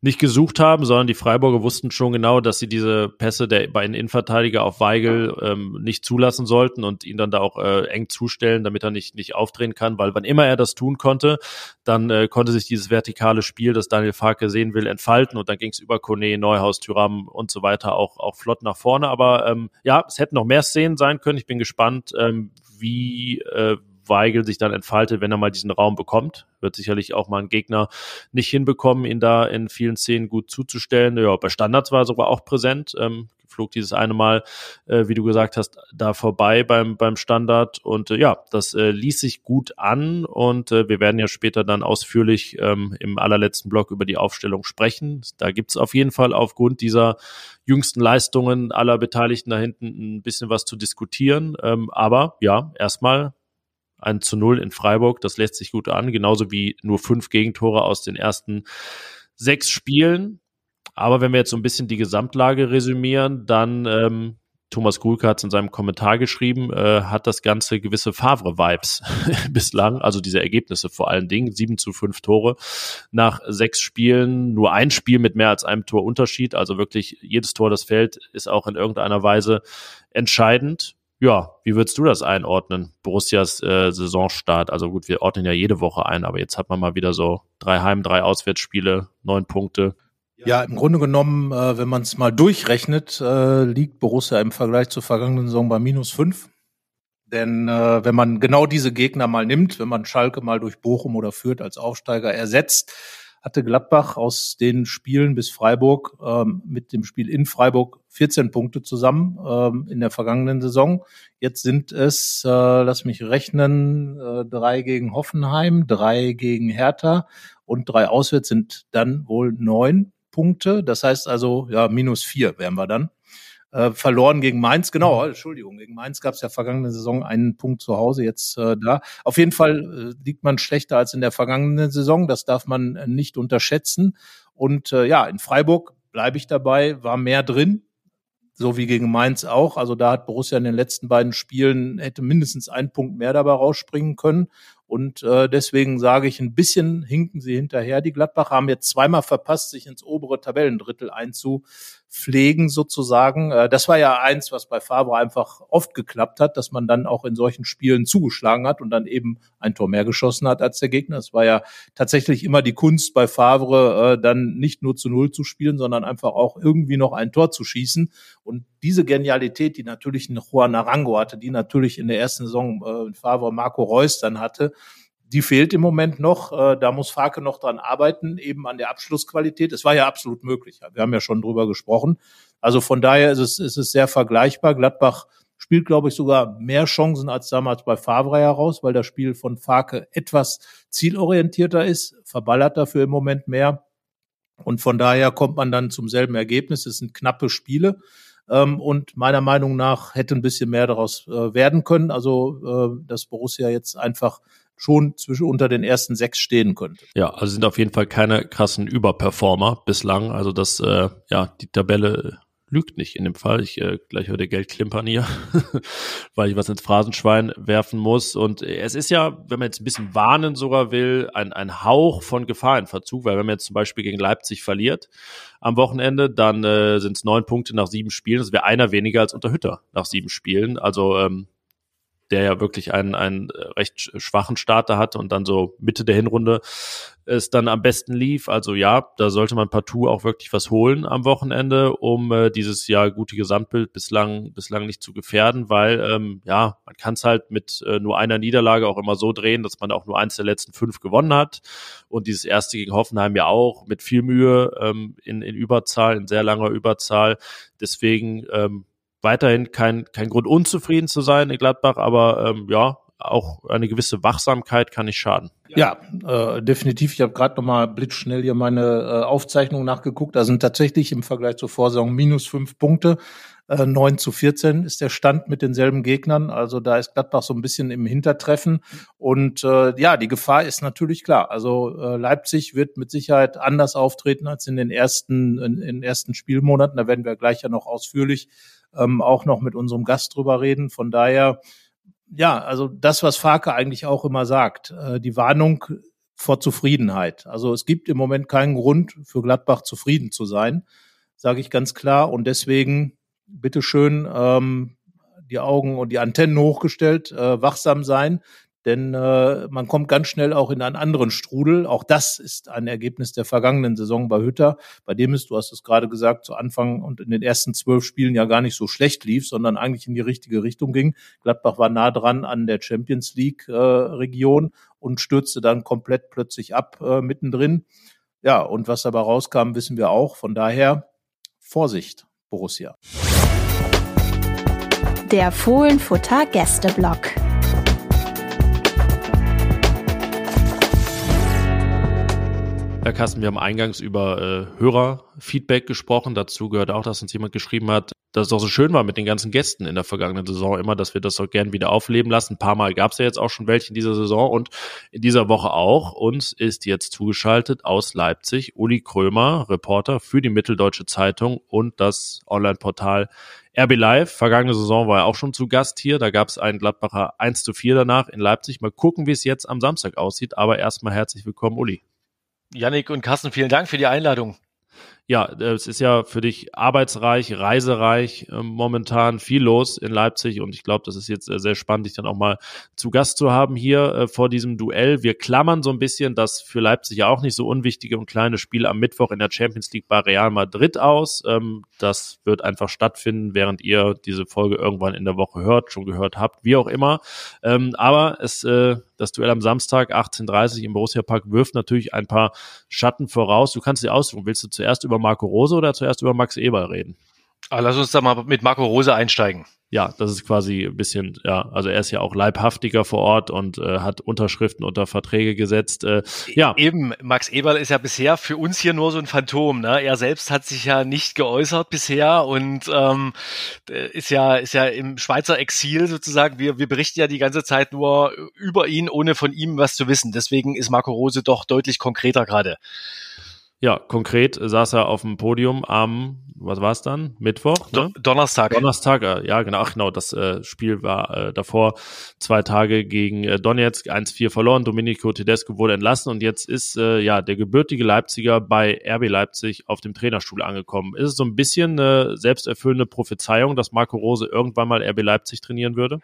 nicht gesucht haben, sondern die Freiburger wussten schon genau, dass sie diese Pässe der beiden Innenverteidiger auf Weigel ähm, nicht zulassen sollten und ihn dann da auch äh, eng zustellen, damit er nicht, nicht aufdrehen kann, weil wann immer er das tun konnte, dann äh, konnte sich dieses vertikale Spiel, das Daniel Farke sehen will, entfalten und dann ging es über Kone, Neuhaus, Tyram und so weiter auch, auch flott nach vorne. Aber ähm, ja, es hätten noch mehr Szenen sein können. Ich bin gespannt, ähm, wie äh, Weigel sich dann entfaltet, wenn er mal diesen Raum bekommt. Wird sicherlich auch mal ein Gegner nicht hinbekommen, ihn da in vielen Szenen gut zuzustellen. Ja, bei Standards war er sogar auch präsent. Ähm, flog dieses eine Mal, äh, wie du gesagt hast, da vorbei beim, beim Standard. Und äh, ja, das äh, ließ sich gut an und äh, wir werden ja später dann ausführlich ähm, im allerletzten Block über die Aufstellung sprechen. Da gibt's auf jeden Fall aufgrund dieser jüngsten Leistungen aller Beteiligten da hinten ein bisschen was zu diskutieren. Ähm, aber ja, erstmal ein zu null in Freiburg, das lässt sich gut an, genauso wie nur fünf Gegentore aus den ersten sechs Spielen. Aber wenn wir jetzt so ein bisschen die Gesamtlage resümieren, dann ähm, Thomas Gulke hat es in seinem Kommentar geschrieben, äh, hat das Ganze gewisse Favre-Vibes bislang, also diese Ergebnisse vor allen Dingen, sieben zu fünf Tore nach sechs Spielen, nur ein Spiel mit mehr als einem Tor Unterschied, also wirklich jedes Tor, das fällt, ist auch in irgendeiner Weise entscheidend. Ja, wie würdest du das einordnen? Borussias äh, Saisonstart. Also gut, wir ordnen ja jede Woche ein, aber jetzt hat man mal wieder so drei Heim, drei Auswärtsspiele, neun Punkte. Ja, im Grunde genommen, äh, wenn man es mal durchrechnet, äh, liegt Borussia im Vergleich zur vergangenen Saison bei minus fünf. Denn äh, wenn man genau diese Gegner mal nimmt, wenn man Schalke mal durch Bochum oder Fürth als Aufsteiger ersetzt, hatte Gladbach aus den Spielen bis Freiburg ähm, mit dem Spiel in Freiburg 14 Punkte zusammen ähm, in der vergangenen Saison. Jetzt sind es, äh, lass mich rechnen, äh, drei gegen Hoffenheim, drei gegen Hertha und drei auswärts sind dann wohl neun Punkte. Das heißt also, ja, minus vier wären wir dann. Äh, verloren gegen Mainz, genau, Entschuldigung, gegen Mainz gab es ja vergangene Saison einen Punkt zu Hause, jetzt äh, da. Auf jeden Fall äh, liegt man schlechter als in der vergangenen Saison, das darf man äh, nicht unterschätzen. Und äh, ja, in Freiburg bleibe ich dabei, war mehr drin, so wie gegen Mainz auch. Also da hat Borussia in den letzten beiden Spielen hätte mindestens einen Punkt mehr dabei rausspringen können. Und äh, deswegen sage ich, ein bisschen hinken sie hinterher. Die Gladbacher haben jetzt zweimal verpasst, sich ins obere Tabellendrittel einzupflegen sozusagen. Äh, das war ja eins, was bei Favre einfach oft geklappt hat, dass man dann auch in solchen Spielen zugeschlagen hat und dann eben ein Tor mehr geschossen hat als der Gegner. Es war ja tatsächlich immer die Kunst bei Favre, äh, dann nicht nur zu Null zu spielen, sondern einfach auch irgendwie noch ein Tor zu schießen. Und diese Genialität, die natürlich ein Juan Arango hatte, die natürlich in der ersten Saison äh, Favre Marco Reus dann hatte, die fehlt im Moment noch. Äh, da muss Farke noch dran arbeiten, eben an der Abschlussqualität. Es war ja absolut möglich. Wir haben ja schon drüber gesprochen. Also von daher ist es, ist es sehr vergleichbar. Gladbach spielt, glaube ich, sogar mehr Chancen als damals bei Favre heraus, weil das Spiel von Farke etwas zielorientierter ist, verballert dafür im Moment mehr. Und von daher kommt man dann zum selben Ergebnis. Es sind knappe Spiele. Ähm, und meiner Meinung nach hätte ein bisschen mehr daraus äh, werden können. Also, äh, dass Borussia jetzt einfach schon zwischen unter den ersten sechs stehen könnte. Ja, also sind auf jeden Fall keine krassen Überperformer bislang. Also das, äh, ja, die Tabelle lügt nicht in dem Fall. Ich äh, gleich heute Geld klimpern hier, weil ich was ins Phrasenschwein werfen muss. Und es ist ja, wenn man jetzt ein bisschen warnen sogar will, ein, ein Hauch von Gefahr in Verzug, weil wenn man jetzt zum Beispiel gegen Leipzig verliert am Wochenende, dann äh, sind es neun Punkte nach sieben Spielen. Das wäre einer weniger als unter Hütter nach sieben Spielen. Also ähm, der ja wirklich einen, einen recht schwachen Starter hatte und dann so Mitte der Hinrunde es dann am besten lief. Also ja, da sollte man partout auch wirklich was holen am Wochenende, um äh, dieses Jahr gute Gesamtbild bislang bislang nicht zu gefährden, weil ähm, ja, man kann es halt mit äh, nur einer Niederlage auch immer so drehen, dass man auch nur eins der letzten fünf gewonnen hat und dieses erste gegen Hoffenheim ja auch mit viel Mühe ähm, in, in Überzahl, in sehr langer Überzahl. Deswegen ähm, weiterhin kein, kein Grund unzufrieden zu sein in Gladbach, aber ähm, ja, auch eine gewisse Wachsamkeit kann nicht schaden. Ja, äh, definitiv. Ich habe gerade noch mal blitzschnell hier meine äh, Aufzeichnung nachgeguckt. Da sind tatsächlich im Vergleich zur Vorsaison minus fünf Punkte. Äh, 9 zu 14 ist der Stand mit denselben Gegnern. Also da ist Gladbach so ein bisschen im Hintertreffen. Und äh, ja, die Gefahr ist natürlich klar. Also äh, Leipzig wird mit Sicherheit anders auftreten als in den ersten, in, in den ersten Spielmonaten. Da werden wir gleich ja noch ausführlich ähm, auch noch mit unserem Gast drüber reden. Von daher, ja, also das, was Farke eigentlich auch immer sagt, äh, die Warnung vor Zufriedenheit. Also es gibt im Moment keinen Grund für Gladbach zufrieden zu sein, sage ich ganz klar. Und deswegen bitteschön ähm, die Augen und die Antennen hochgestellt, äh, wachsam sein, denn äh, man kommt ganz schnell auch in einen anderen Strudel. Auch das ist ein Ergebnis der vergangenen Saison bei Hütter, bei dem es, du hast es gerade gesagt, zu Anfang und in den ersten zwölf Spielen ja gar nicht so schlecht lief, sondern eigentlich in die richtige Richtung ging. Gladbach war nah dran an der Champions League äh, Region und stürzte dann komplett plötzlich ab äh, mittendrin. Ja, und was dabei rauskam, wissen wir auch. Von daher Vorsicht, Borussia. Der Fohlenfutter Gästeblock. Herr Kassen, wir haben eingangs über äh, Hörerfeedback gesprochen. Dazu gehört auch, dass uns jemand geschrieben hat, dass es auch so schön war mit den ganzen Gästen in der vergangenen Saison immer, dass wir das auch gern wieder aufleben lassen. Ein paar Mal gab es ja jetzt auch schon welche in dieser Saison und in dieser Woche auch. Uns ist jetzt zugeschaltet aus Leipzig Uli Krömer, Reporter für die Mitteldeutsche Zeitung und das Online-Portal RB Live. Vergangene Saison war er auch schon zu Gast hier. Da gab es einen Gladbacher 1 zu 4 danach in Leipzig. Mal gucken, wie es jetzt am Samstag aussieht. Aber erstmal herzlich willkommen, Uli. Yannick und Carsten, vielen Dank für die Einladung. Ja, es ist ja für dich arbeitsreich, reisereich, äh, momentan viel los in Leipzig und ich glaube, das ist jetzt äh, sehr spannend, dich dann auch mal zu Gast zu haben hier äh, vor diesem Duell. Wir klammern so ein bisschen das für Leipzig ja auch nicht so unwichtige und kleine Spiel am Mittwoch in der Champions League bei Real Madrid aus. Ähm, das wird einfach stattfinden, während ihr diese Folge irgendwann in der Woche hört, schon gehört habt, wie auch immer. Ähm, aber es Das Duell am Samstag 18.30 im Borussia Park wirft natürlich ein paar Schatten voraus. Du kannst dir aussuchen, willst du zuerst über Marco Rose oder zuerst über Max Eber reden? Aber lass uns da mal mit Marco Rose einsteigen ja, das ist quasi ein bisschen, ja, also er ist ja auch leibhaftiger vor Ort und äh, hat Unterschriften unter Verträge gesetzt. Äh, ja. Eben, Max Eberl ist ja bisher für uns hier nur so ein Phantom. Ne? Er selbst hat sich ja nicht geäußert bisher und ähm, ist ja ist ja im Schweizer Exil sozusagen. Wir, wir berichten ja die ganze Zeit nur über ihn, ohne von ihm was zu wissen. Deswegen ist Marco Rose doch deutlich konkreter gerade. Ja, konkret saß er auf dem Podium am, was war es dann? Mittwoch? Ne? Donnerstag. Donnerstag, äh, ja, genau, ach genau, das äh, Spiel war äh, davor zwei Tage gegen äh, Donetsk, 1-4 verloren, Domenico Tedesco wurde entlassen und jetzt ist äh, ja der gebürtige Leipziger bei RB Leipzig auf dem Trainerstuhl angekommen. Ist es so ein bisschen eine selbsterfüllende Prophezeiung, dass Marco Rose irgendwann mal RB Leipzig trainieren würde?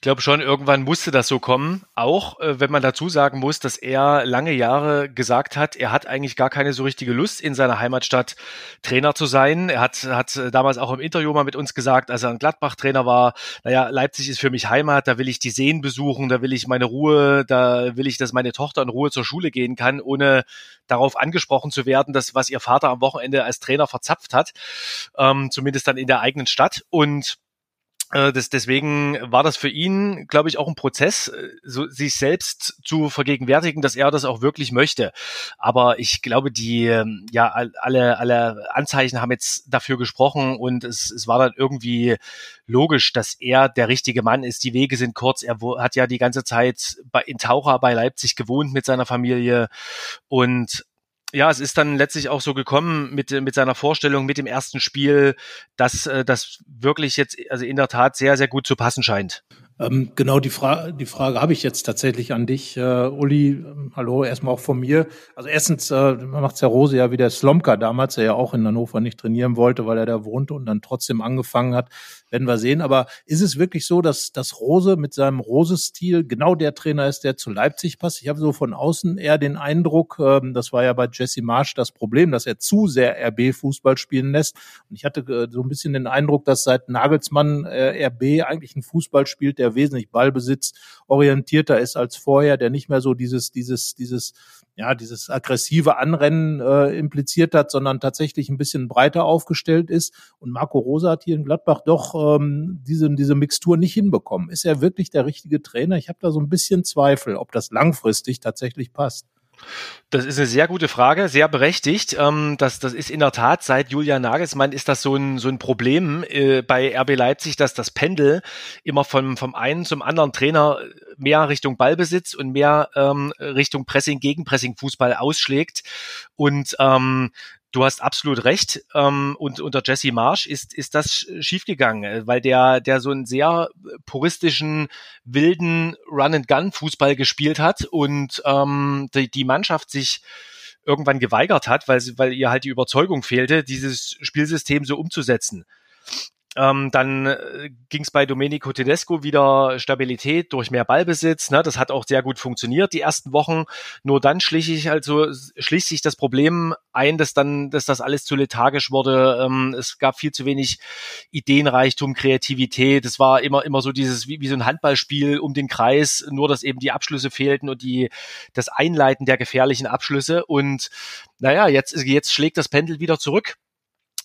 Ich glaube schon, irgendwann musste das so kommen. Auch äh, wenn man dazu sagen muss, dass er lange Jahre gesagt hat, er hat eigentlich gar keine so richtige Lust, in seiner Heimatstadt Trainer zu sein. Er hat, hat damals auch im Interview mal mit uns gesagt, als er ein Gladbach-Trainer war, naja, Leipzig ist für mich Heimat, da will ich die Seen besuchen, da will ich meine Ruhe, da will ich, dass meine Tochter in Ruhe zur Schule gehen kann, ohne darauf angesprochen zu werden, dass was ihr Vater am Wochenende als Trainer verzapft hat, ähm, zumindest dann in der eigenen Stadt. Und äh, das, deswegen war das für ihn, glaube ich, auch ein Prozess, äh, so, sich selbst zu vergegenwärtigen, dass er das auch wirklich möchte. Aber ich glaube, die ähm, ja alle alle Anzeichen haben jetzt dafür gesprochen und es, es war dann irgendwie logisch, dass er der richtige Mann ist. Die Wege sind kurz. Er hat ja die ganze Zeit bei, in Taucher bei Leipzig gewohnt mit seiner Familie und ja, es ist dann letztlich auch so gekommen mit, mit seiner Vorstellung, mit dem ersten Spiel, dass äh, das wirklich jetzt, also in der Tat sehr, sehr gut zu passen scheint. Ähm, genau die, Fra die Frage habe ich jetzt tatsächlich an dich, äh, Uli. Ähm, hallo, erstmal auch von mir. Also erstens äh, macht ja Rose ja wie der Slomka damals, der ja auch in Hannover nicht trainieren wollte, weil er da wohnte und dann trotzdem angefangen hat. Werden wir sehen. Aber ist es wirklich so, dass, dass Rose mit seinem Rose-Stil genau der Trainer ist, der zu Leipzig passt? Ich habe so von außen eher den Eindruck, ähm, das war ja bei Jesse Marsch das Problem, dass er zu sehr RB-Fußball spielen lässt. Und ich hatte äh, so ein bisschen den Eindruck, dass seit Nagelsmann äh, RB eigentlich einen Fußball spielt, der wesentlich Ballbesitz orientierter ist als vorher, der nicht mehr so dieses, dieses, dieses, ja, dieses aggressive Anrennen äh, impliziert hat, sondern tatsächlich ein bisschen breiter aufgestellt ist. Und Marco Rosa hat hier in Gladbach doch ähm, diese, diese Mixtur nicht hinbekommen. Ist er wirklich der richtige Trainer? Ich habe da so ein bisschen Zweifel, ob das langfristig tatsächlich passt. Das ist eine sehr gute Frage, sehr berechtigt. Ähm, das, das ist in der Tat, seit Julian Nagelsmann ist das so ein, so ein Problem äh, bei RB Leipzig, dass das Pendel immer vom, vom einen zum anderen Trainer mehr Richtung Ballbesitz und mehr ähm, Richtung Pressing, Gegenpressing Fußball ausschlägt. Und ähm, Du hast absolut recht. Ähm, und unter Jesse Marsch ist, ist das schiefgegangen, äh, weil der, der so einen sehr puristischen, wilden Run-and-Gun-Fußball gespielt hat und ähm, die, die Mannschaft sich irgendwann geweigert hat, weil, sie, weil ihr halt die Überzeugung fehlte, dieses Spielsystem so umzusetzen. Ähm, dann äh, ging es bei Domenico Tedesco wieder Stabilität durch mehr Ballbesitz. Ne? Das hat auch sehr gut funktioniert die ersten Wochen. Nur dann schlich ich also schließt sich das Problem ein, dass dann, dass das alles zu lethargisch wurde. Ähm, es gab viel zu wenig Ideenreichtum, Kreativität. Es war immer immer so dieses wie, wie so ein Handballspiel um den Kreis, nur dass eben die Abschlüsse fehlten und die das Einleiten der gefährlichen Abschlüsse. Und naja, jetzt jetzt schlägt das Pendel wieder zurück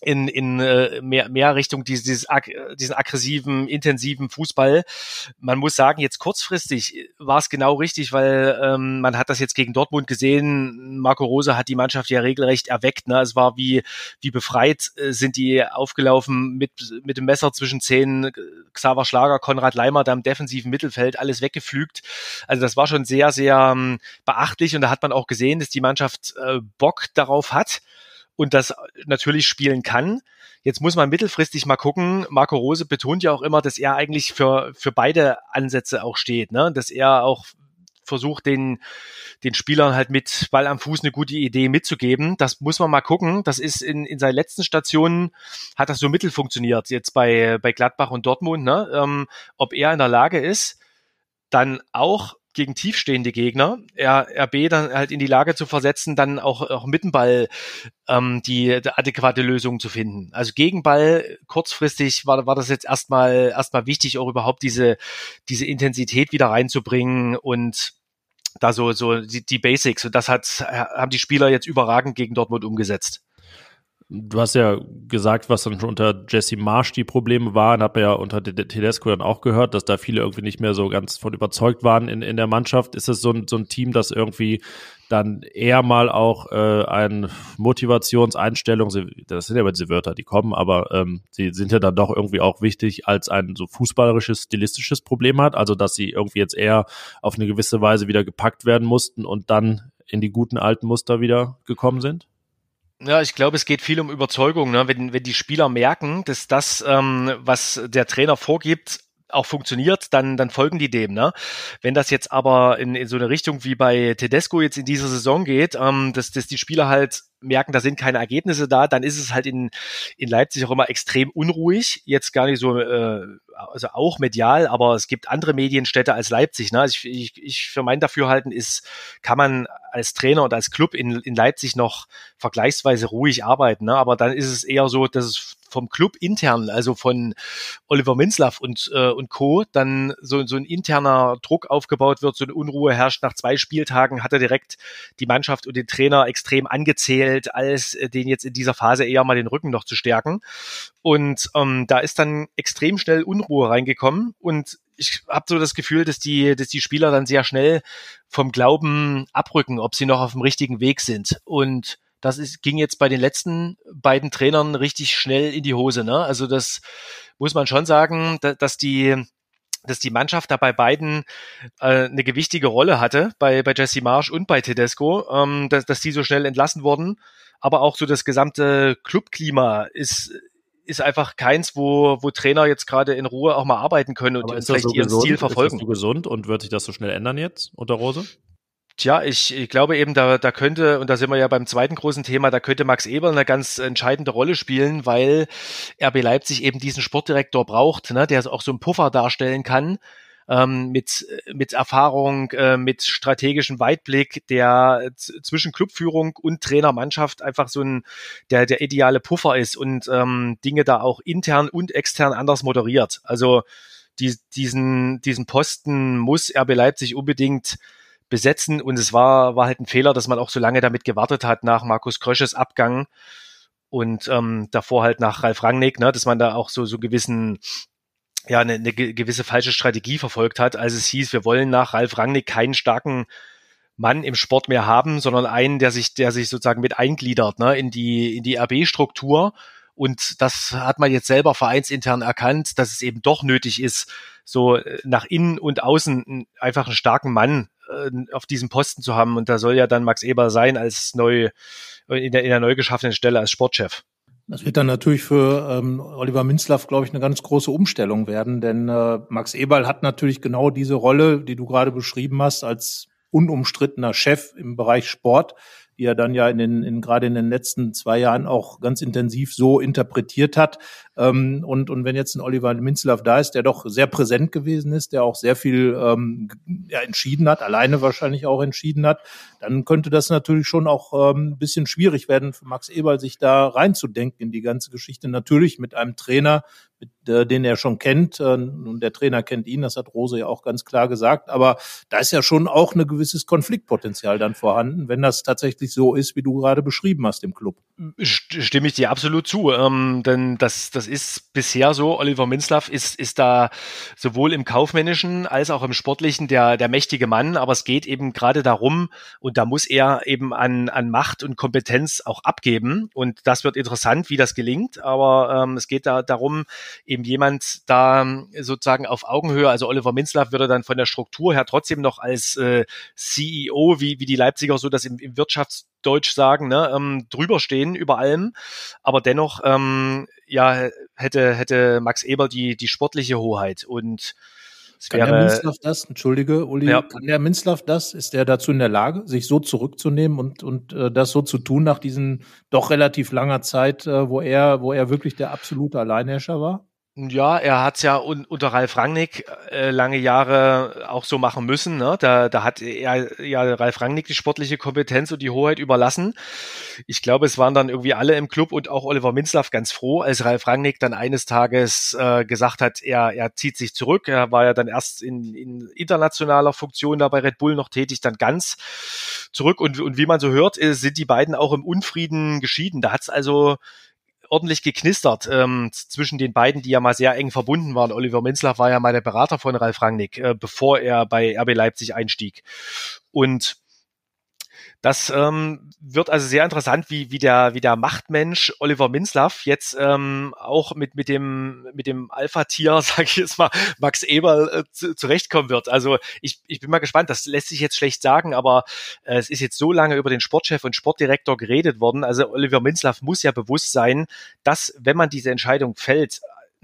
in, in äh, mehr, mehr Richtung dieses, dieses ag diesen aggressiven, intensiven Fußball. Man muss sagen, jetzt kurzfristig war es genau richtig, weil ähm, man hat das jetzt gegen Dortmund gesehen. Marco Rose hat die Mannschaft ja regelrecht erweckt. Ne? Es war wie, wie befreit äh, sind die aufgelaufen mit, mit dem Messer zwischen Zähnen. Xaver Schlager, Konrad Leimer da im defensiven Mittelfeld, alles weggepflügt. Also das war schon sehr, sehr ähm, beachtlich und da hat man auch gesehen, dass die Mannschaft äh, Bock darauf hat und das natürlich spielen kann. Jetzt muss man mittelfristig mal gucken. Marco Rose betont ja auch immer, dass er eigentlich für, für beide Ansätze auch steht, ne? dass er auch versucht, den, den Spielern halt mit Ball am Fuß eine gute Idee mitzugeben. Das muss man mal gucken. Das ist in, in seinen letzten Stationen, hat das so mittel funktioniert, jetzt bei, bei Gladbach und Dortmund, ne? ähm, ob er in der Lage ist, dann auch gegen tiefstehende Gegner, RB dann halt in die Lage zu versetzen, dann auch, auch mit dem Ball ähm, die, die adäquate Lösung zu finden. Also Gegenball kurzfristig war, war das jetzt erstmal erstmal wichtig, auch überhaupt diese, diese Intensität wieder reinzubringen und da so, so die, die Basics. Und das hat, haben die Spieler jetzt überragend gegen Dortmund umgesetzt. Du hast ja gesagt, was dann schon unter Jesse Marsch die Probleme waren, habe ja unter Tedesco dann auch gehört, dass da viele irgendwie nicht mehr so ganz von überzeugt waren in, in der Mannschaft. Ist es so ein, so ein Team, das irgendwie dann eher mal auch äh, ein Motivationseinstellung, das sind ja immer diese Wörter, die kommen, aber ähm, sie sind ja dann doch irgendwie auch wichtig, als ein so fußballerisches, stilistisches Problem hat, also dass sie irgendwie jetzt eher auf eine gewisse Weise wieder gepackt werden mussten und dann in die guten alten Muster wieder gekommen sind? Ja, ich glaube, es geht viel um Überzeugung. Ne? Wenn, wenn die Spieler merken, dass das, ähm, was der Trainer vorgibt, auch funktioniert, dann, dann folgen die dem. Ne? Wenn das jetzt aber in, in so eine Richtung wie bei Tedesco jetzt in dieser Saison geht, ähm, dass, dass die Spieler halt merken, da sind keine Ergebnisse da, dann ist es halt in, in Leipzig auch immer extrem unruhig. Jetzt gar nicht so, äh, also auch medial, aber es gibt andere Medienstädte als Leipzig. Ne? Also ich, ich, ich für mein Dafürhalten ist, kann man als Trainer und als Club in, in Leipzig noch vergleichsweise ruhig arbeiten. Ne? Aber dann ist es eher so, dass es vom Club intern, also von Oliver Minzlaff und, äh, und Co., dann so, so ein interner Druck aufgebaut wird, so eine Unruhe herrscht. Nach zwei Spieltagen hat er direkt die Mannschaft und den Trainer extrem angezählt, als äh, den jetzt in dieser Phase eher mal den Rücken noch zu stärken. Und ähm, da ist dann extrem schnell Unruhe reingekommen und ich habe so das Gefühl, dass die, dass die Spieler dann sehr schnell vom Glauben abrücken, ob sie noch auf dem richtigen Weg sind. Und das ist, ging jetzt bei den letzten beiden Trainern richtig schnell in die Hose. Ne? Also das muss man schon sagen, da, dass die dass die Mannschaft da bei beiden äh, eine gewichtige Rolle hatte, bei, bei Jesse Marsch und bei Tedesco, ähm, dass, dass die so schnell entlassen wurden. Aber auch so das gesamte Clubklima ist, ist einfach keins, wo, wo Trainer jetzt gerade in Ruhe auch mal arbeiten können und, vielleicht so ihren gesund? Stil verfolgen. Ist das so gesund und wird sich das so schnell ändern jetzt unter Rose? Tja, ich, ich glaube eben, da, da könnte, und da sind wir ja beim zweiten großen Thema, da könnte Max Eber eine ganz entscheidende Rolle spielen, weil RB Leipzig eben diesen Sportdirektor braucht, ne, der auch so einen Puffer darstellen kann, ähm, mit, mit Erfahrung, äh, mit strategischem Weitblick, der zwischen Clubführung und Trainermannschaft einfach so ein, der, der ideale Puffer ist und ähm, Dinge da auch intern und extern anders moderiert. Also die, diesen, diesen Posten muss RB Leipzig unbedingt besetzen. Und es war, war halt ein Fehler, dass man auch so lange damit gewartet hat nach Markus Krösches Abgang und ähm, davor halt nach Ralf Rangnick, ne, dass man da auch so, so gewissen ja, eine, eine gewisse falsche Strategie verfolgt hat, als es hieß, wir wollen nach Ralf Rangnick keinen starken Mann im Sport mehr haben, sondern einen, der sich, der sich sozusagen mit eingliedert, ne, in die, in die RB-Struktur. Und das hat man jetzt selber vereinsintern erkannt, dass es eben doch nötig ist, so äh, nach innen und außen einfach einen starken Mann äh, auf diesem Posten zu haben. Und da soll ja dann Max Eber sein als neu, in der, in der neu geschaffenen Stelle als Sportchef. Das wird dann natürlich für ähm, Oliver Minzlaff, glaube ich, eine ganz große Umstellung werden, denn äh, Max Eberl hat natürlich genau diese Rolle, die du gerade beschrieben hast, als unumstrittener Chef im Bereich Sport die er dann ja in den, in, gerade in den letzten zwei Jahren auch ganz intensiv so interpretiert hat. Ähm, und, und wenn jetzt ein Oliver Minzlaff da ist, der doch sehr präsent gewesen ist, der auch sehr viel ähm, ja, entschieden hat, alleine wahrscheinlich auch entschieden hat, dann könnte das natürlich schon auch ähm, bisschen schwierig werden für Max Eberl, sich da reinzudenken in die ganze Geschichte. Natürlich mit einem Trainer, mit, äh, den er schon kennt. Äh, und der Trainer kennt ihn, das hat Rose ja auch ganz klar gesagt. Aber da ist ja schon auch ein gewisses Konfliktpotenzial dann vorhanden, wenn das tatsächlich so ist, wie du gerade beschrieben hast im Club. Stimme ich dir absolut zu. Ähm, denn das, das ist bisher so. Oliver Minzlaff ist, ist da sowohl im kaufmännischen als auch im sportlichen der, der mächtige Mann. Aber es geht eben gerade darum, und da muss er eben an, an Macht und Kompetenz auch abgeben. Und das wird interessant, wie das gelingt. Aber ähm, es geht da darum, eben jemand da sozusagen auf Augenhöhe, also Oliver Minzlaff würde dann von der Struktur her trotzdem noch als äh, CEO, wie, wie die Leipziger so das im, im Wirtschaftsdeutsch sagen, ne, ähm, drüber stehen über allem. Aber dennoch, ähm, ja, hätte, hätte Max Eber die, die sportliche Hoheit und es kann wäre, der Minzlaff das, entschuldige, Uli, ja. kann der Minzlaff das, ist der dazu in der Lage, sich so zurückzunehmen und, und äh, das so zu tun nach diesen doch relativ langer Zeit, äh, wo er, wo er wirklich der absolute Alleinherrscher war? Ja, er hat's ja un unter Ralf Rangnick äh, lange Jahre auch so machen müssen. Ne? Da, da hat er ja Ralf Rangnick die sportliche Kompetenz und die Hoheit überlassen. Ich glaube, es waren dann irgendwie alle im Club und auch Oliver Minzlaff ganz froh, als Ralf Rangnick dann eines Tages äh, gesagt hat, er, er zieht sich zurück. Er war ja dann erst in, in internationaler Funktion da bei Red Bull noch tätig, dann ganz zurück. Und, und wie man so hört, äh, sind die beiden auch im Unfrieden geschieden. Da hat's also ordentlich geknistert ähm, zwischen den beiden, die ja mal sehr eng verbunden waren. Oliver Minzlaff war ja mal der Berater von Ralf Rangnick, äh, bevor er bei RB Leipzig einstieg. Und das ähm, wird also sehr interessant, wie, wie, der, wie der Machtmensch Oliver Minzlaff jetzt ähm, auch mit, mit dem, mit dem Alpha-Tier, sage ich jetzt mal, Max Eberl äh, zu, zurechtkommen wird. Also ich, ich bin mal gespannt, das lässt sich jetzt schlecht sagen, aber äh, es ist jetzt so lange über den Sportchef und Sportdirektor geredet worden. Also Oliver Minzlaff muss ja bewusst sein, dass, wenn man diese Entscheidung fällt,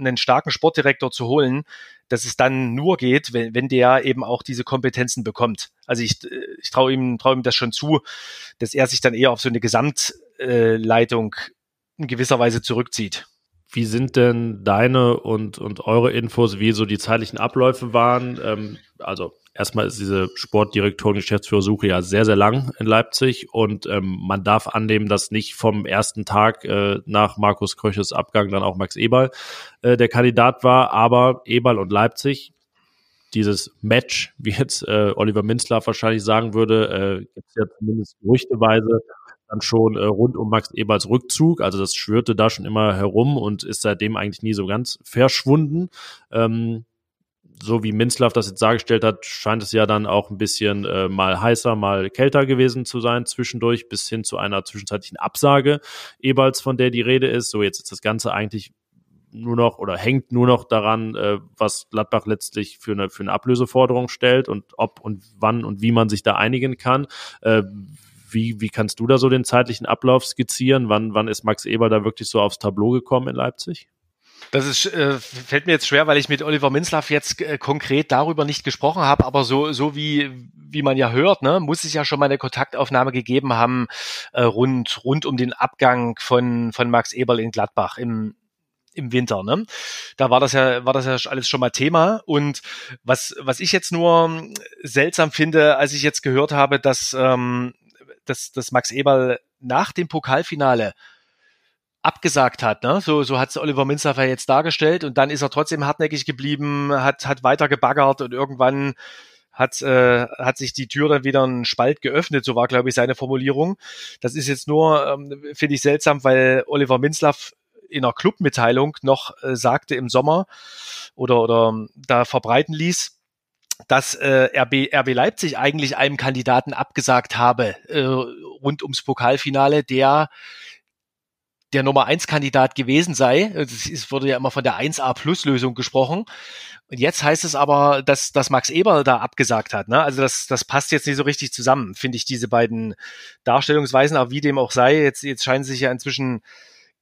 einen starken Sportdirektor zu holen, dass es dann nur geht, wenn, wenn der eben auch diese Kompetenzen bekommt. Also ich, ich traue ihm, traue ihm das schon zu, dass er sich dann eher auf so eine Gesamtleitung in gewisser Weise zurückzieht. Wie sind denn deine und, und eure Infos, wie so die zeitlichen Abläufe waren? Ähm, also erstmal ist diese Sportdirektoren, Geschäftsführersuche ja sehr, sehr lang in Leipzig und ähm, man darf annehmen, dass nicht vom ersten Tag äh, nach Markus Kröches Abgang dann auch Max Eberl äh, der Kandidat war, aber Eberl und Leipzig, dieses Match, wie jetzt äh, Oliver Minzler wahrscheinlich sagen würde, äh, gibt es ja zumindest gerüchteweise dann schon äh, rund um Max Eberls Rückzug. Also das schwörte da schon immer herum und ist seitdem eigentlich nie so ganz verschwunden. Ähm, so wie Minzlaff das jetzt dargestellt hat, scheint es ja dann auch ein bisschen äh, mal heißer, mal kälter gewesen zu sein zwischendurch, bis hin zu einer zwischenzeitlichen Absage Eberls, von der die Rede ist. So, jetzt ist das Ganze eigentlich nur noch oder hängt nur noch daran, äh, was Gladbach letztlich für eine, für eine Ablöseforderung stellt und ob und wann und wie man sich da einigen kann. Äh, wie, wie kannst du da so den zeitlichen Ablauf skizzieren? Wann, wann ist Max Eber da wirklich so aufs Tableau gekommen in Leipzig? Das ist, äh, fällt mir jetzt schwer, weil ich mit Oliver Minzlaff jetzt äh, konkret darüber nicht gesprochen habe, aber so, so wie, wie man ja hört, ne, muss es ja schon mal eine Kontaktaufnahme gegeben haben, äh, rund, rund um den Abgang von, von Max Eberl in Gladbach im, im Winter. Ne? Da war das ja, war das ja alles schon mal Thema. Und was, was ich jetzt nur seltsam finde, als ich jetzt gehört habe, dass, ähm, dass, dass Max Eberl nach dem Pokalfinale abgesagt hat. Ne? So, so hat es Oliver Minzlafer jetzt dargestellt und dann ist er trotzdem hartnäckig geblieben, hat, hat weiter gebaggert und irgendwann hat, äh, hat sich die Tür dann wieder ein Spalt geöffnet, so war, glaube ich, seine Formulierung. Das ist jetzt nur, ähm, finde ich seltsam, weil Oliver Minzlaff in einer Clubmitteilung noch äh, sagte im Sommer oder, oder da verbreiten ließ, dass äh, RB, RB Leipzig eigentlich einem Kandidaten abgesagt habe äh, rund ums Pokalfinale, der der Nummer eins Kandidat gewesen sei. Es wurde ja immer von der 1A Plus Lösung gesprochen. Und jetzt heißt es aber, dass, dass Max Eber da abgesagt hat. Ne? Also das, das passt jetzt nicht so richtig zusammen, finde ich, diese beiden Darstellungsweisen. Aber wie dem auch sei, jetzt, jetzt scheinen sie sich ja inzwischen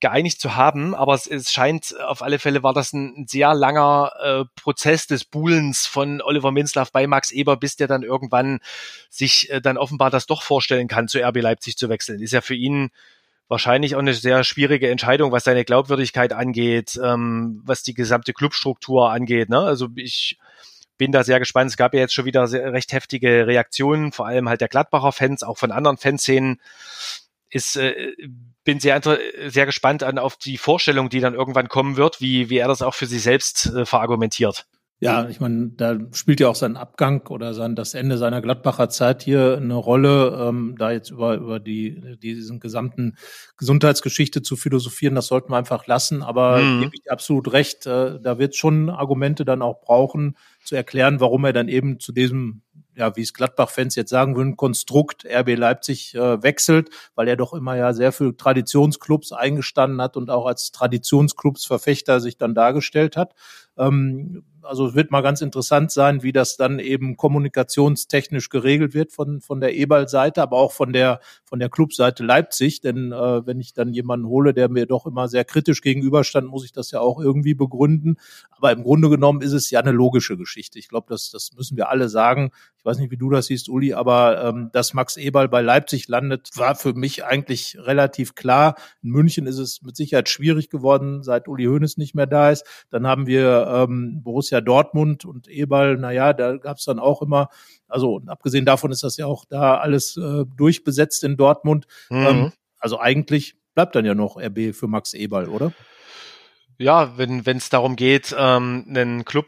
geeinigt zu haben, aber es, es scheint auf alle Fälle war das ein, ein sehr langer äh, Prozess des Buhlens von Oliver Minzlaff bei Max Eber, bis der dann irgendwann sich äh, dann offenbar das doch vorstellen kann, zu RB Leipzig zu wechseln. Ist ja für ihn wahrscheinlich auch eine sehr schwierige Entscheidung, was seine Glaubwürdigkeit angeht, ähm, was die gesamte Clubstruktur angeht. Ne? Also ich bin da sehr gespannt. Es gab ja jetzt schon wieder sehr, recht heftige Reaktionen, vor allem halt der Gladbacher Fans, auch von anderen Fanszenen. Ist, äh, bin sehr, sehr gespannt an auf die Vorstellung, die dann irgendwann kommen wird, wie, wie er das auch für sich selbst äh, verargumentiert. Ja, ich meine, da spielt ja auch sein Abgang oder sein das Ende seiner Gladbacher Zeit hier eine Rolle. Ähm, da jetzt über über die diesen gesamten Gesundheitsgeschichte zu philosophieren, das sollten wir einfach lassen. Aber mhm. gebe ich absolut recht. Äh, da wird schon Argumente dann auch brauchen, zu erklären, warum er dann eben zu diesem ja, wie es Gladbach-Fans jetzt sagen würden, Konstrukt RB Leipzig äh, wechselt, weil er doch immer ja sehr für Traditionsclubs eingestanden hat und auch als Traditionsclubs Verfechter sich dann dargestellt hat. Ähm, also es wird mal ganz interessant sein, wie das dann eben kommunikationstechnisch geregelt wird von, von der Eberl-Seite, aber auch von der, von der Clubseite Leipzig. Denn äh, wenn ich dann jemanden hole, der mir doch immer sehr kritisch gegenüberstand, muss ich das ja auch irgendwie begründen. Aber im Grunde genommen ist es ja eine logische Geschichte. Ich glaube, das, das müssen wir alle sagen. Ich weiß nicht, wie du das siehst, Uli, aber ähm, dass Max Eberl bei Leipzig landet, war für mich eigentlich relativ klar. In München ist es mit Sicherheit schwierig geworden, seit Uli Hoeneß nicht mehr da ist. Dann haben wir ähm, Borussia Dortmund und Eberl, naja, da gab es dann auch immer, also abgesehen davon ist das ja auch da alles äh, durchbesetzt in Dortmund. Mhm. Ähm, also eigentlich bleibt dann ja noch RB für Max Eberl, oder? Ja, wenn es darum geht, ähm, einen Club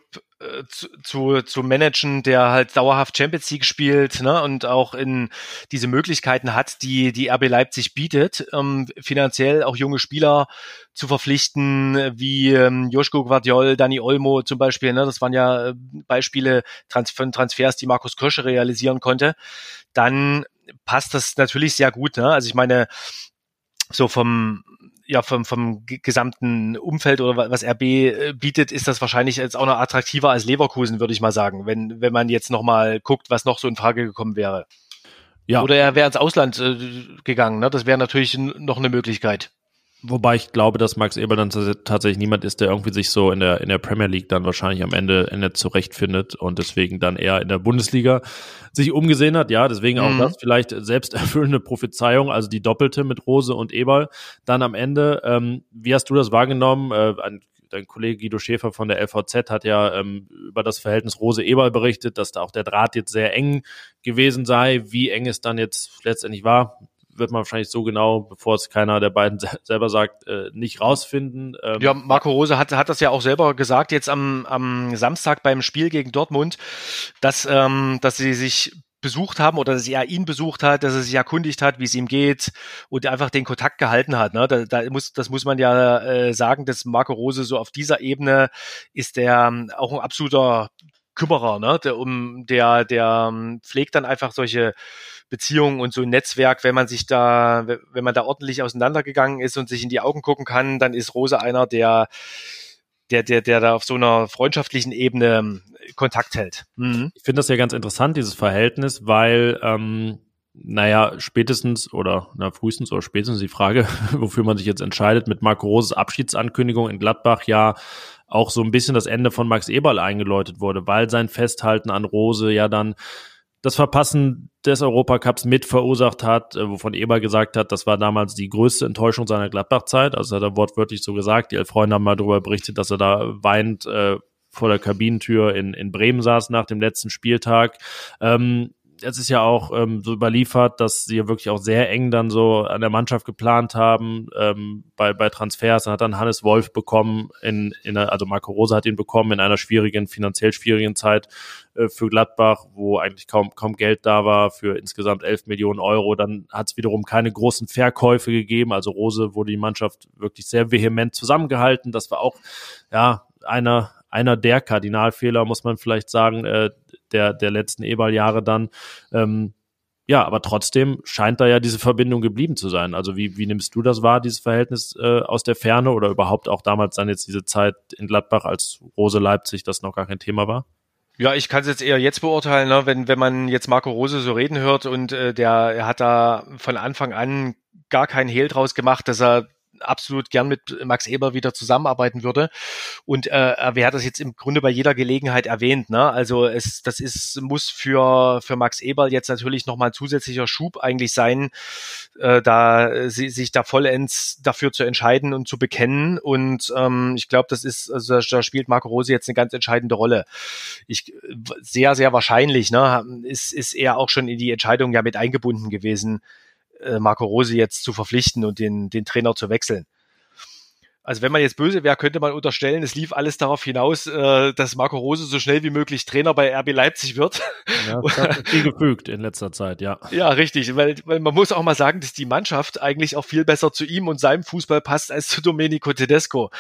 zu, zu, zu managen, der halt dauerhaft Champions League spielt ne, und auch in diese Möglichkeiten hat, die die RB Leipzig bietet, ähm, finanziell auch junge Spieler zu verpflichten, wie ähm, Joschko Guardiol, Dani Olmo zum Beispiel. Ne, das waren ja äh, Beispiele Trans von Transfers, die Markus Krösche realisieren konnte. Dann passt das natürlich sehr gut. Ne? Also ich meine, so vom ja vom, vom gesamten Umfeld oder was RB äh, bietet, ist das wahrscheinlich jetzt auch noch attraktiver als Leverkusen, würde ich mal sagen, wenn, wenn man jetzt nochmal guckt, was noch so in Frage gekommen wäre. Ja. Oder er wäre ins Ausland äh, gegangen, ne? Das wäre natürlich noch eine Möglichkeit. Wobei ich glaube, dass Max Eber dann tatsächlich niemand ist, der irgendwie sich so in der, in der Premier League dann wahrscheinlich am Ende, Ende zurechtfindet und deswegen dann eher in der Bundesliga sich umgesehen hat. Ja, deswegen auch mhm. das vielleicht selbsterfüllende Prophezeiung, also die doppelte mit Rose und Eberl dann am Ende. Ähm, wie hast du das wahrgenommen? Äh, ein, dein Kollege Guido Schäfer von der LVZ hat ja ähm, über das Verhältnis Rose-Eberl berichtet, dass da auch der Draht jetzt sehr eng gewesen sei. Wie eng es dann jetzt letztendlich war, wird man wahrscheinlich so genau, bevor es keiner der beiden selber sagt, äh, nicht rausfinden. Ähm, ja, Marco Rose hat, hat das ja auch selber gesagt jetzt am, am Samstag beim Spiel gegen Dortmund, dass, ähm, dass sie sich besucht haben oder dass er ihn besucht hat, dass er sich erkundigt hat, wie es ihm geht und einfach den Kontakt gehalten hat. Ne? Da, da muss, das muss man ja äh, sagen, dass Marco Rose so auf dieser Ebene ist der ähm, auch ein absoluter Kümmerer, ne? Der, um, der, der ähm, pflegt dann einfach solche Beziehungen und so ein Netzwerk, wenn man sich da, wenn man da ordentlich auseinandergegangen ist und sich in die Augen gucken kann, dann ist Rose einer, der, der, der, der da auf so einer freundschaftlichen Ebene ähm, Kontakt hält. Mhm. Ich finde das ja ganz interessant, dieses Verhältnis, weil ähm, naja, spätestens oder na, frühestens oder spätestens die Frage, wofür man sich jetzt entscheidet, mit Marco Roses Abschiedsankündigung in Gladbach ja auch so ein bisschen das Ende von Max Eberl eingeläutet wurde, weil sein Festhalten an Rose ja dann das Verpassen des Europacups mit verursacht hat, äh, wovon Eber gesagt hat, das war damals die größte Enttäuschung seiner Gladbach-Zeit. Also hat er wortwörtlich so gesagt. Die elf Freunde haben mal darüber berichtet, dass er da weint äh, vor der Kabinentür in, in Bremen saß nach dem letzten Spieltag. Ähm, es ist ja auch ähm, so überliefert, dass sie wirklich auch sehr eng dann so an der Mannschaft geplant haben ähm, bei, bei Transfers. Dann hat dann Hannes Wolf bekommen, in, in einer, also Marco Rosa hat ihn bekommen in einer schwierigen, finanziell schwierigen Zeit äh, für Gladbach, wo eigentlich kaum, kaum Geld da war für insgesamt 11 Millionen Euro. Dann hat es wiederum keine großen Verkäufe gegeben. Also Rose wurde die Mannschaft wirklich sehr vehement zusammengehalten. Das war auch ja einer einer der Kardinalfehler, muss man vielleicht sagen, äh, der, der letzten Eberl-Jahre dann. Ähm, ja, aber trotzdem scheint da ja diese Verbindung geblieben zu sein. Also wie, wie nimmst du das wahr, dieses Verhältnis äh, aus der Ferne oder überhaupt auch damals dann jetzt diese Zeit in Gladbach, als Rose Leipzig das noch gar kein Thema war? Ja, ich kann es jetzt eher jetzt beurteilen, ne? wenn, wenn man jetzt Marco Rose so reden hört und äh, der er hat da von Anfang an gar keinen Hehl draus gemacht, dass er absolut gern mit Max Eber wieder zusammenarbeiten würde. Und äh, wer hat das jetzt im Grunde bei jeder Gelegenheit erwähnt. Ne? Also es, das ist, muss für, für Max Eber jetzt natürlich nochmal ein zusätzlicher Schub eigentlich sein, äh, da sie, sich da vollends dafür zu entscheiden und zu bekennen. Und ähm, ich glaube, das ist, also da spielt Marco Rose jetzt eine ganz entscheidende Rolle. Ich sehr, sehr wahrscheinlich, ne, ist, ist er auch schon in die Entscheidung ja mit eingebunden gewesen, äh, Marco Rose jetzt zu verpflichten und den, den Trainer zu wechseln. Also wenn man jetzt böse wäre, könnte man unterstellen, es lief alles darauf hinaus, äh, dass Marco Rose so schnell wie möglich Trainer bei RB Leipzig wird. Ja, das hat viel gefügt in letzter Zeit, ja. Ja, richtig, weil, weil man muss auch mal sagen, dass die Mannschaft eigentlich auch viel besser zu ihm und seinem Fußball passt als zu Domenico Tedesco.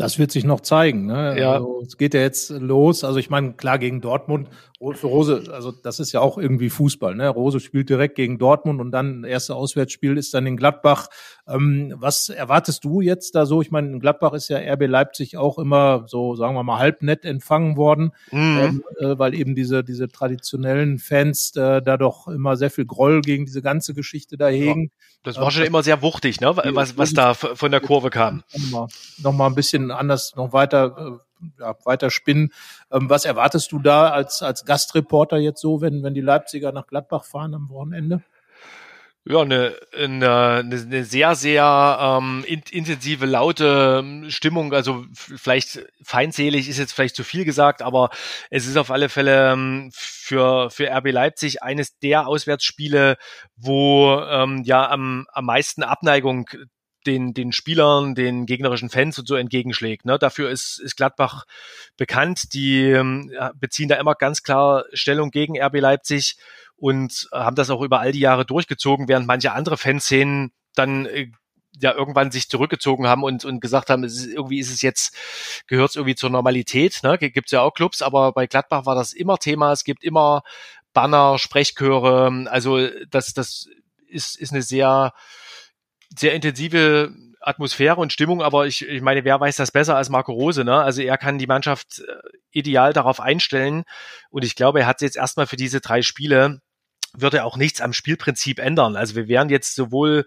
Das wird sich noch zeigen. Ne? Ja. Also, es geht ja jetzt los. Also ich meine, klar gegen Dortmund. Rose, also das ist ja auch irgendwie Fußball. Ne? Rose spielt direkt gegen Dortmund und dann erste Auswärtsspiel ist dann in Gladbach. Ähm, was erwartest du jetzt da so? Ich meine, in Gladbach ist ja RB Leipzig auch immer so, sagen wir mal, halb nett empfangen worden, Mhm. ähm, äh, weil eben diese diese traditionellen Fans äh, da doch immer sehr viel Groll gegen diese ganze Geschichte da hegen. Das war schon immer sehr wuchtig, ne? was, was da von der Kurve kam. Nochmal, noch mal ein bisschen anders, noch weiter, äh, ja, weiter spinnen. Ähm, was erwartest du da als, als Gastreporter jetzt so, wenn, wenn die Leipziger nach Gladbach fahren am Wochenende? Ja, eine, eine, eine sehr, sehr ähm, in, intensive, laute ähm, Stimmung. Also vielleicht feindselig ist jetzt vielleicht zu viel gesagt, aber es ist auf alle Fälle ähm, für, für RB Leipzig eines der Auswärtsspiele, wo ähm, ja am, am meisten Abneigung den, den Spielern, den gegnerischen Fans und so entgegenschlägt. Ne? Dafür ist, ist Gladbach bekannt. Die ähm, beziehen da immer ganz klar Stellung gegen RB Leipzig und haben das auch über all die Jahre durchgezogen, während manche andere Fanszenen dann äh, ja irgendwann sich zurückgezogen haben und, und gesagt haben, ist, irgendwie ist es jetzt, gehört es irgendwie zur Normalität, ne? Gibt es ja auch Clubs, aber bei Gladbach war das immer Thema, es gibt immer Banner, Sprechchöre, also das, das ist, ist eine sehr, sehr intensive Atmosphäre und Stimmung, aber ich, ich meine, wer weiß das besser als Marco Rose, ne? Also er kann die Mannschaft äh, ideal darauf einstellen und ich glaube, er hat jetzt erstmal für diese drei Spiele würde auch nichts am Spielprinzip ändern. Also wir wären jetzt sowohl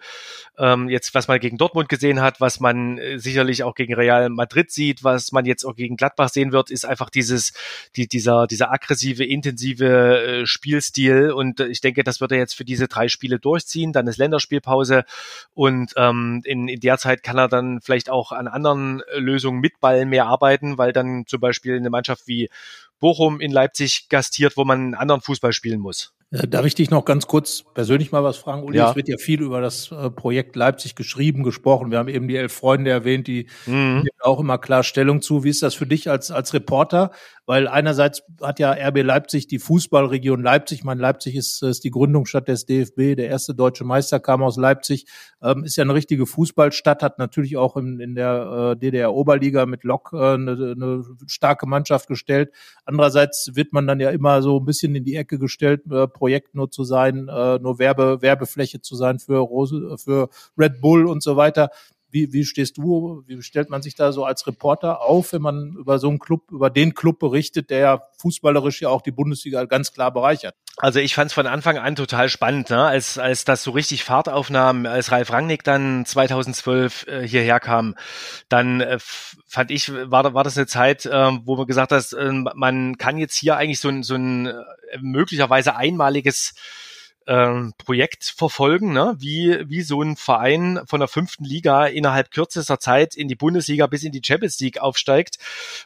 ähm, jetzt, was man gegen Dortmund gesehen hat, was man äh, sicherlich auch gegen Real Madrid sieht, was man jetzt auch gegen Gladbach sehen wird, ist einfach dieses, die, dieser, dieser aggressive, intensive äh, Spielstil. Und äh, ich denke, das wird er jetzt für diese drei Spiele durchziehen. Dann ist Länderspielpause und ähm, in, in der Zeit kann er dann vielleicht auch an anderen äh, Lösungen mit Ball mehr arbeiten, weil dann zum Beispiel eine Mannschaft wie Bochum in Leipzig gastiert, wo man einen anderen Fußball spielen muss. Äh, Darf ich dich noch ganz kurz persönlich mal was fragen, Uli? Ja. Es wird ja viel über das äh, Projekt Leipzig geschrieben, gesprochen. Wir haben eben die elf Freunde erwähnt, die Mhm. nehmen auch immer klar Stellung zu. Wie ist das für dich als, als Reporter? Weil einerseits hat ja RB Leipzig die Fußballregion Leipzig. Ich meine, Leipzig ist, ist die Gründungsstadt des DFB. Der erste deutsche Meister kam aus Leipzig. Ähm, ist ja eine richtige Fußballstadt, hat natürlich auch in, in der äh, DDR-Oberliga mit Lok äh, eine, eine starke Mannschaft gestellt. Andererseits wird man dann ja immer so ein bisschen in die Ecke gestellt, äh, Projekt nur zu sein, äh, nur Werbe, Werbefläche zu sein für, Rose, für Red Bull und so weiter. Wie, wie stehst du, wie stellt man sich da so als Reporter auf, wenn man über so einen Club, über den Club berichtet, der ja fußballerisch ja auch die Bundesliga ganz klar bereichert? Also ich fand es von Anfang an total spannend, ne? als, als das so richtig Fahrt aufnahm, als Ralf Rangnick dann 2012 äh, hierher kam, dann äh, fand ich, war, war das eine Zeit, äh, wo man gesagt hat, äh, man kann jetzt hier eigentlich so ein, so ein äh, möglicherweise einmaliges ähm, Projekt verfolgen, ne? wie, wie so ein Verein von der fünften Liga innerhalb kürzester Zeit in die Bundesliga bis in die Champions League aufsteigt.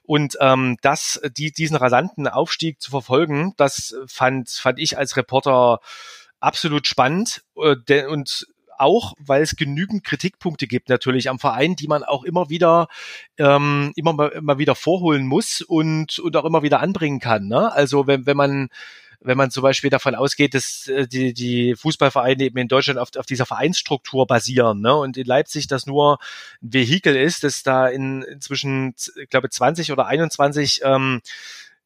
Und ähm, das, die, diesen rasanten Aufstieg zu verfolgen, das fand, fand ich als Reporter absolut spannend. Äh, de- und auch, weil es genügend Kritikpunkte gibt natürlich am Verein, die man auch immer wieder ähm, immer immer wieder vorholen muss und und auch immer wieder anbringen kann. Ne? Also wenn wenn man wenn man zum Beispiel davon ausgeht, dass äh, die, die Fußballvereine eben in Deutschland auf, auf dieser Vereinsstruktur basieren ne? und in Leipzig das nur ein Vehikel ist, dass da in inzwischen, ich glaube, 20 oder 21 ähm,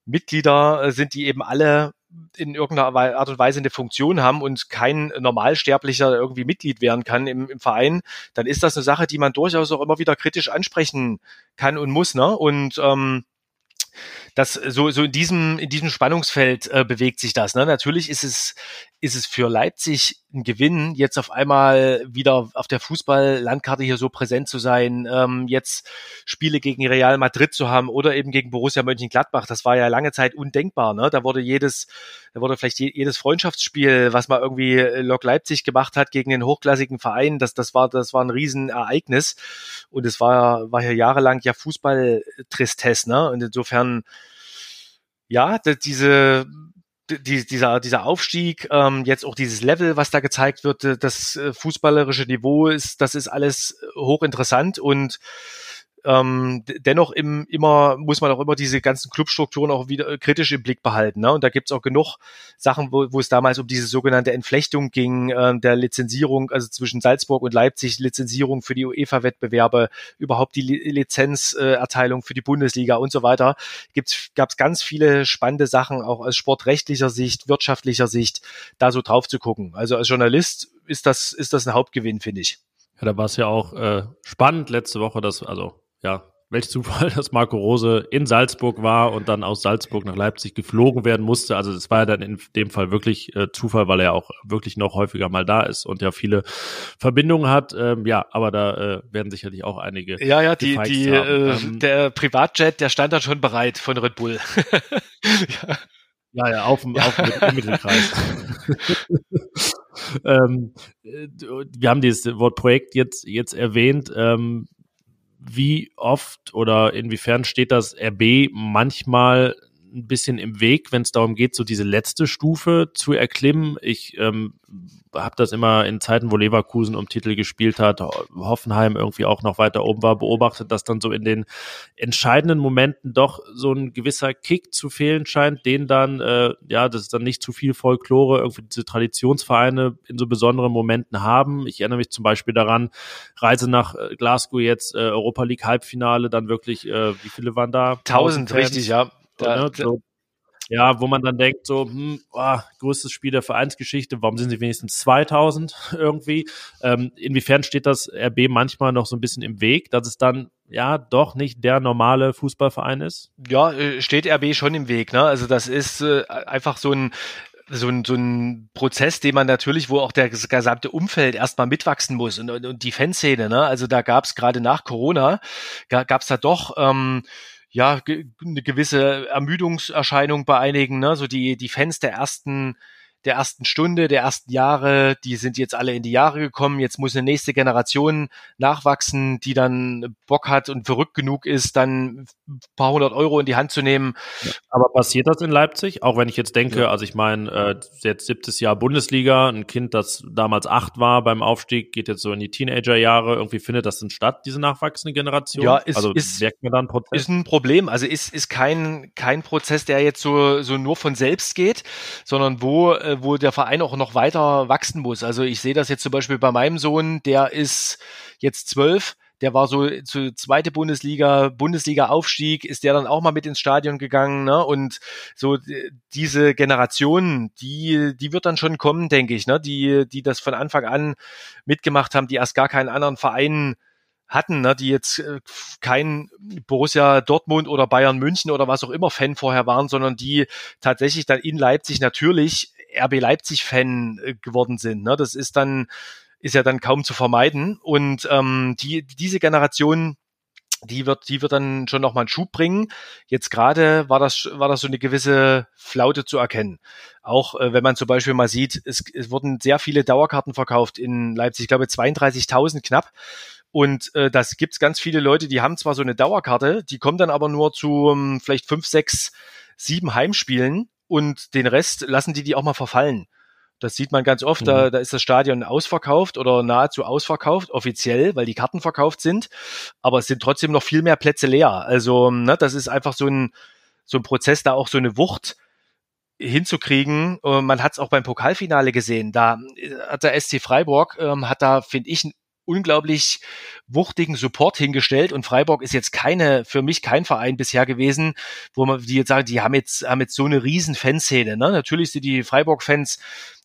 Mitglieder äh, sind, die eben alle in irgendeiner Art und Weise eine Funktion haben und kein Normalsterblicher irgendwie Mitglied werden kann im, im Verein, dann ist das eine Sache, die man durchaus auch immer wieder kritisch ansprechen kann und muss. Ne? Und ähm, das so so in diesem in diesem Spannungsfeld äh, bewegt sich das. Ne? Natürlich ist es ist es für Leipzig ein Gewinn, jetzt auf einmal wieder auf der Fußball-Landkarte hier so präsent zu sein, ähm, jetzt Spiele gegen Real Madrid zu haben oder eben gegen Borussia Mönchengladbach. Das war ja lange Zeit undenkbar. Ne? Da wurde jedes, da wurde vielleicht je, jedes Freundschaftsspiel, was mal irgendwie Lok Leipzig gemacht hat gegen den hochklassigen Verein, das, das war, das war ein Riesenereignis. Und es war, war ja jahrelang ja Fußball-Tristesse. Ne? Und insofern, ja, diese die, dieser, dieser Aufstieg, ähm, jetzt auch dieses Level, was da gezeigt wird, äh, das äh, fußballerische Niveau ist, das ist alles hochinteressant und ähm, dennoch im, immer muss man auch immer diese ganzen Clubstrukturen auch wieder kritisch im Blick behalten. Ne? Und da gibt's auch genug Sachen, wo, wo es damals um diese sogenannte Entflechtung ging, äh, der Lizenzierung, also zwischen Salzburg und Leipzig, Lizenzierung für die UEFA-Wettbewerbe, überhaupt die Lizenzerteilung äh, für die Bundesliga und so weiter. Gab es ganz viele spannende Sachen, auch aus sportrechtlicher Sicht, wirtschaftlicher Sicht, da so drauf zu gucken. Also als Journalist ist das, ist das ein Hauptgewinn, finde ich. Ja, da war es ja auch äh, spannend letzte Woche, dass, also ja, welch Zufall, dass Marco Rose in Salzburg war und dann aus Salzburg nach Leipzig geflogen werden musste. Also das war ja dann in dem Fall wirklich äh, Zufall, weil er auch wirklich noch häufiger mal da ist und ja viele Verbindungen hat. Ähm, ja, aber da äh, werden sicherlich auch einige. Ja, ja, die, die, äh, ähm, der Privatjet, der stand da schon bereit von Red Bull. ja. Ja, ja, auf dem, ja. auf dem Mittelkreis. ähm, äh, wir haben dieses Wort Projekt jetzt, jetzt erwähnt. Ähm, wie oft oder inwiefern steht das RB manchmal ein bisschen im Weg, wenn es darum geht, so diese letzte Stufe zu erklimmen. Ich ähm, habe das immer in Zeiten, wo Leverkusen um Titel gespielt hat, Hoffenheim irgendwie auch noch weiter oben war, beobachtet, dass dann so in den entscheidenden Momenten doch so ein gewisser Kick zu fehlen scheint, den dann, äh, ja, das ist dann nicht zu viel Folklore, irgendwie diese Traditionsvereine in so besonderen Momenten haben. Ich erinnere mich zum Beispiel daran, Reise nach äh, Glasgow jetzt, äh, Europa League Halbfinale, dann wirklich, äh, wie viele waren da? Tausend, richtig, ja. Da, ne? so, ja, wo man dann denkt, so, hm, oh, größtes Spiel der Vereinsgeschichte, warum sind sie wenigstens 2000 irgendwie? Ähm, inwiefern steht das RB manchmal noch so ein bisschen im Weg, dass es dann ja doch nicht der normale Fußballverein ist? Ja, äh, steht RB schon im Weg. Ne? Also das ist äh, einfach so ein so ein, so ein Prozess, den man natürlich, wo auch der gesamte Umfeld erstmal mitwachsen muss und, und, und die Fanszene, ne? Also da gab es gerade nach Corona, gab es da doch ähm, ja, ge eine gewisse Ermüdungserscheinung bei einigen, ne? so die, die Fans der ersten der ersten Stunde, der ersten Jahre, die sind jetzt alle in die Jahre gekommen. Jetzt muss eine nächste Generation nachwachsen, die dann Bock hat und verrückt genug ist, dann ein paar hundert Euro in die Hand zu nehmen. Aber passiert das in Leipzig? Auch wenn ich jetzt denke, ja. also ich meine, äh, jetzt siebtes Jahr Bundesliga, ein Kind, das damals acht war beim Aufstieg, geht jetzt so in die Teenagerjahre. Irgendwie findet das denn statt, diese nachwachsende Generation? Ja, ist, also ist, merkt man da ein Prozess? Ist ein Problem. Also ist, ist kein, kein Prozess, der jetzt so, so nur von selbst geht, sondern wo äh, wo der Verein auch noch weiter wachsen muss. Also ich sehe das jetzt zum Beispiel bei meinem Sohn, der ist jetzt zwölf, der war so zu zweite Bundesliga, Bundesliga-Aufstieg, ist der dann auch mal mit ins Stadion gegangen, ne? Und so diese Generation, die, die wird dann schon kommen, denke ich, ne? Die, die das von Anfang an mitgemacht haben, die erst gar keinen anderen Verein hatten, ne, die jetzt äh, kein Borussia Dortmund oder Bayern München oder was auch immer Fan vorher waren, sondern die tatsächlich dann in Leipzig natürlich RB Leipzig-Fan äh, geworden sind. Ne? Das ist dann, ist ja dann kaum zu vermeiden. Und ähm, die, diese Generation, die wird, die wird dann schon nochmal einen Schub bringen. Jetzt gerade war das, war das so eine gewisse Flaute zu erkennen. Auch äh, wenn man zum Beispiel mal sieht, es, es wurden sehr viele Dauerkarten verkauft in Leipzig, ich glaube 32.000 knapp. Und äh, das gibt's ganz viele Leute, die haben zwar so eine Dauerkarte, die kommen dann aber nur zu ähm, vielleicht fünf, sechs, sieben Heimspielen und den Rest lassen die die auch mal verfallen. Das sieht man ganz oft, mhm. da, da ist das Stadion ausverkauft oder nahezu ausverkauft, offiziell, weil die Karten verkauft sind, aber es sind trotzdem noch viel mehr Plätze leer. Also ne, das ist einfach so ein, so ein Prozess, da auch so eine Wucht hinzukriegen. Man hat es auch beim Pokalfinale gesehen. Da hat der SC Freiburg, ähm, hat da, finde ich, unglaublich wuchtigen Support hingestellt und Freiburg ist jetzt keine, für mich kein Verein bisher gewesen, wo man, die jetzt sagen, die haben jetzt, haben jetzt so eine riesen Fanszene, ne? Natürlich sind die Freiburg-Fans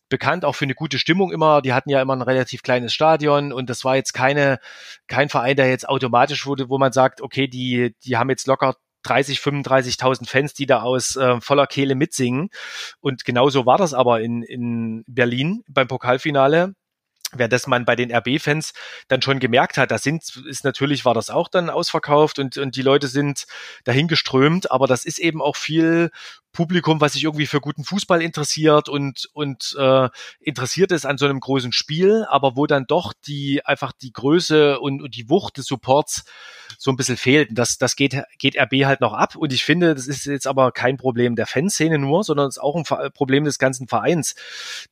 bekannt auch für eine gute Stimmung immer. Die hatten ja immer ein relativ kleines Stadion und das war jetzt keine, kein Verein, der jetzt automatisch wurde, wo man sagt, okay, die, die haben jetzt locker 30, 35.000 Fans, die da aus äh, voller Kehle mitsingen. Und genauso war das aber in, in Berlin beim Pokalfinale während man bei den RB-Fans dann schon gemerkt hat, da sind, ist natürlich, war das auch dann ausverkauft und, und die Leute sind dahin geströmt, aber das ist eben auch viel Publikum, was sich irgendwie für guten Fußball interessiert und, und äh, interessiert ist an so einem großen Spiel, aber wo dann doch die einfach die Größe und, und die Wucht des Supports so ein bisschen fehlt. Und das, das geht, geht RB halt noch ab. Und ich finde, das ist jetzt aber kein Problem der Fanszene nur, sondern es ist auch ein Problem des ganzen Vereins,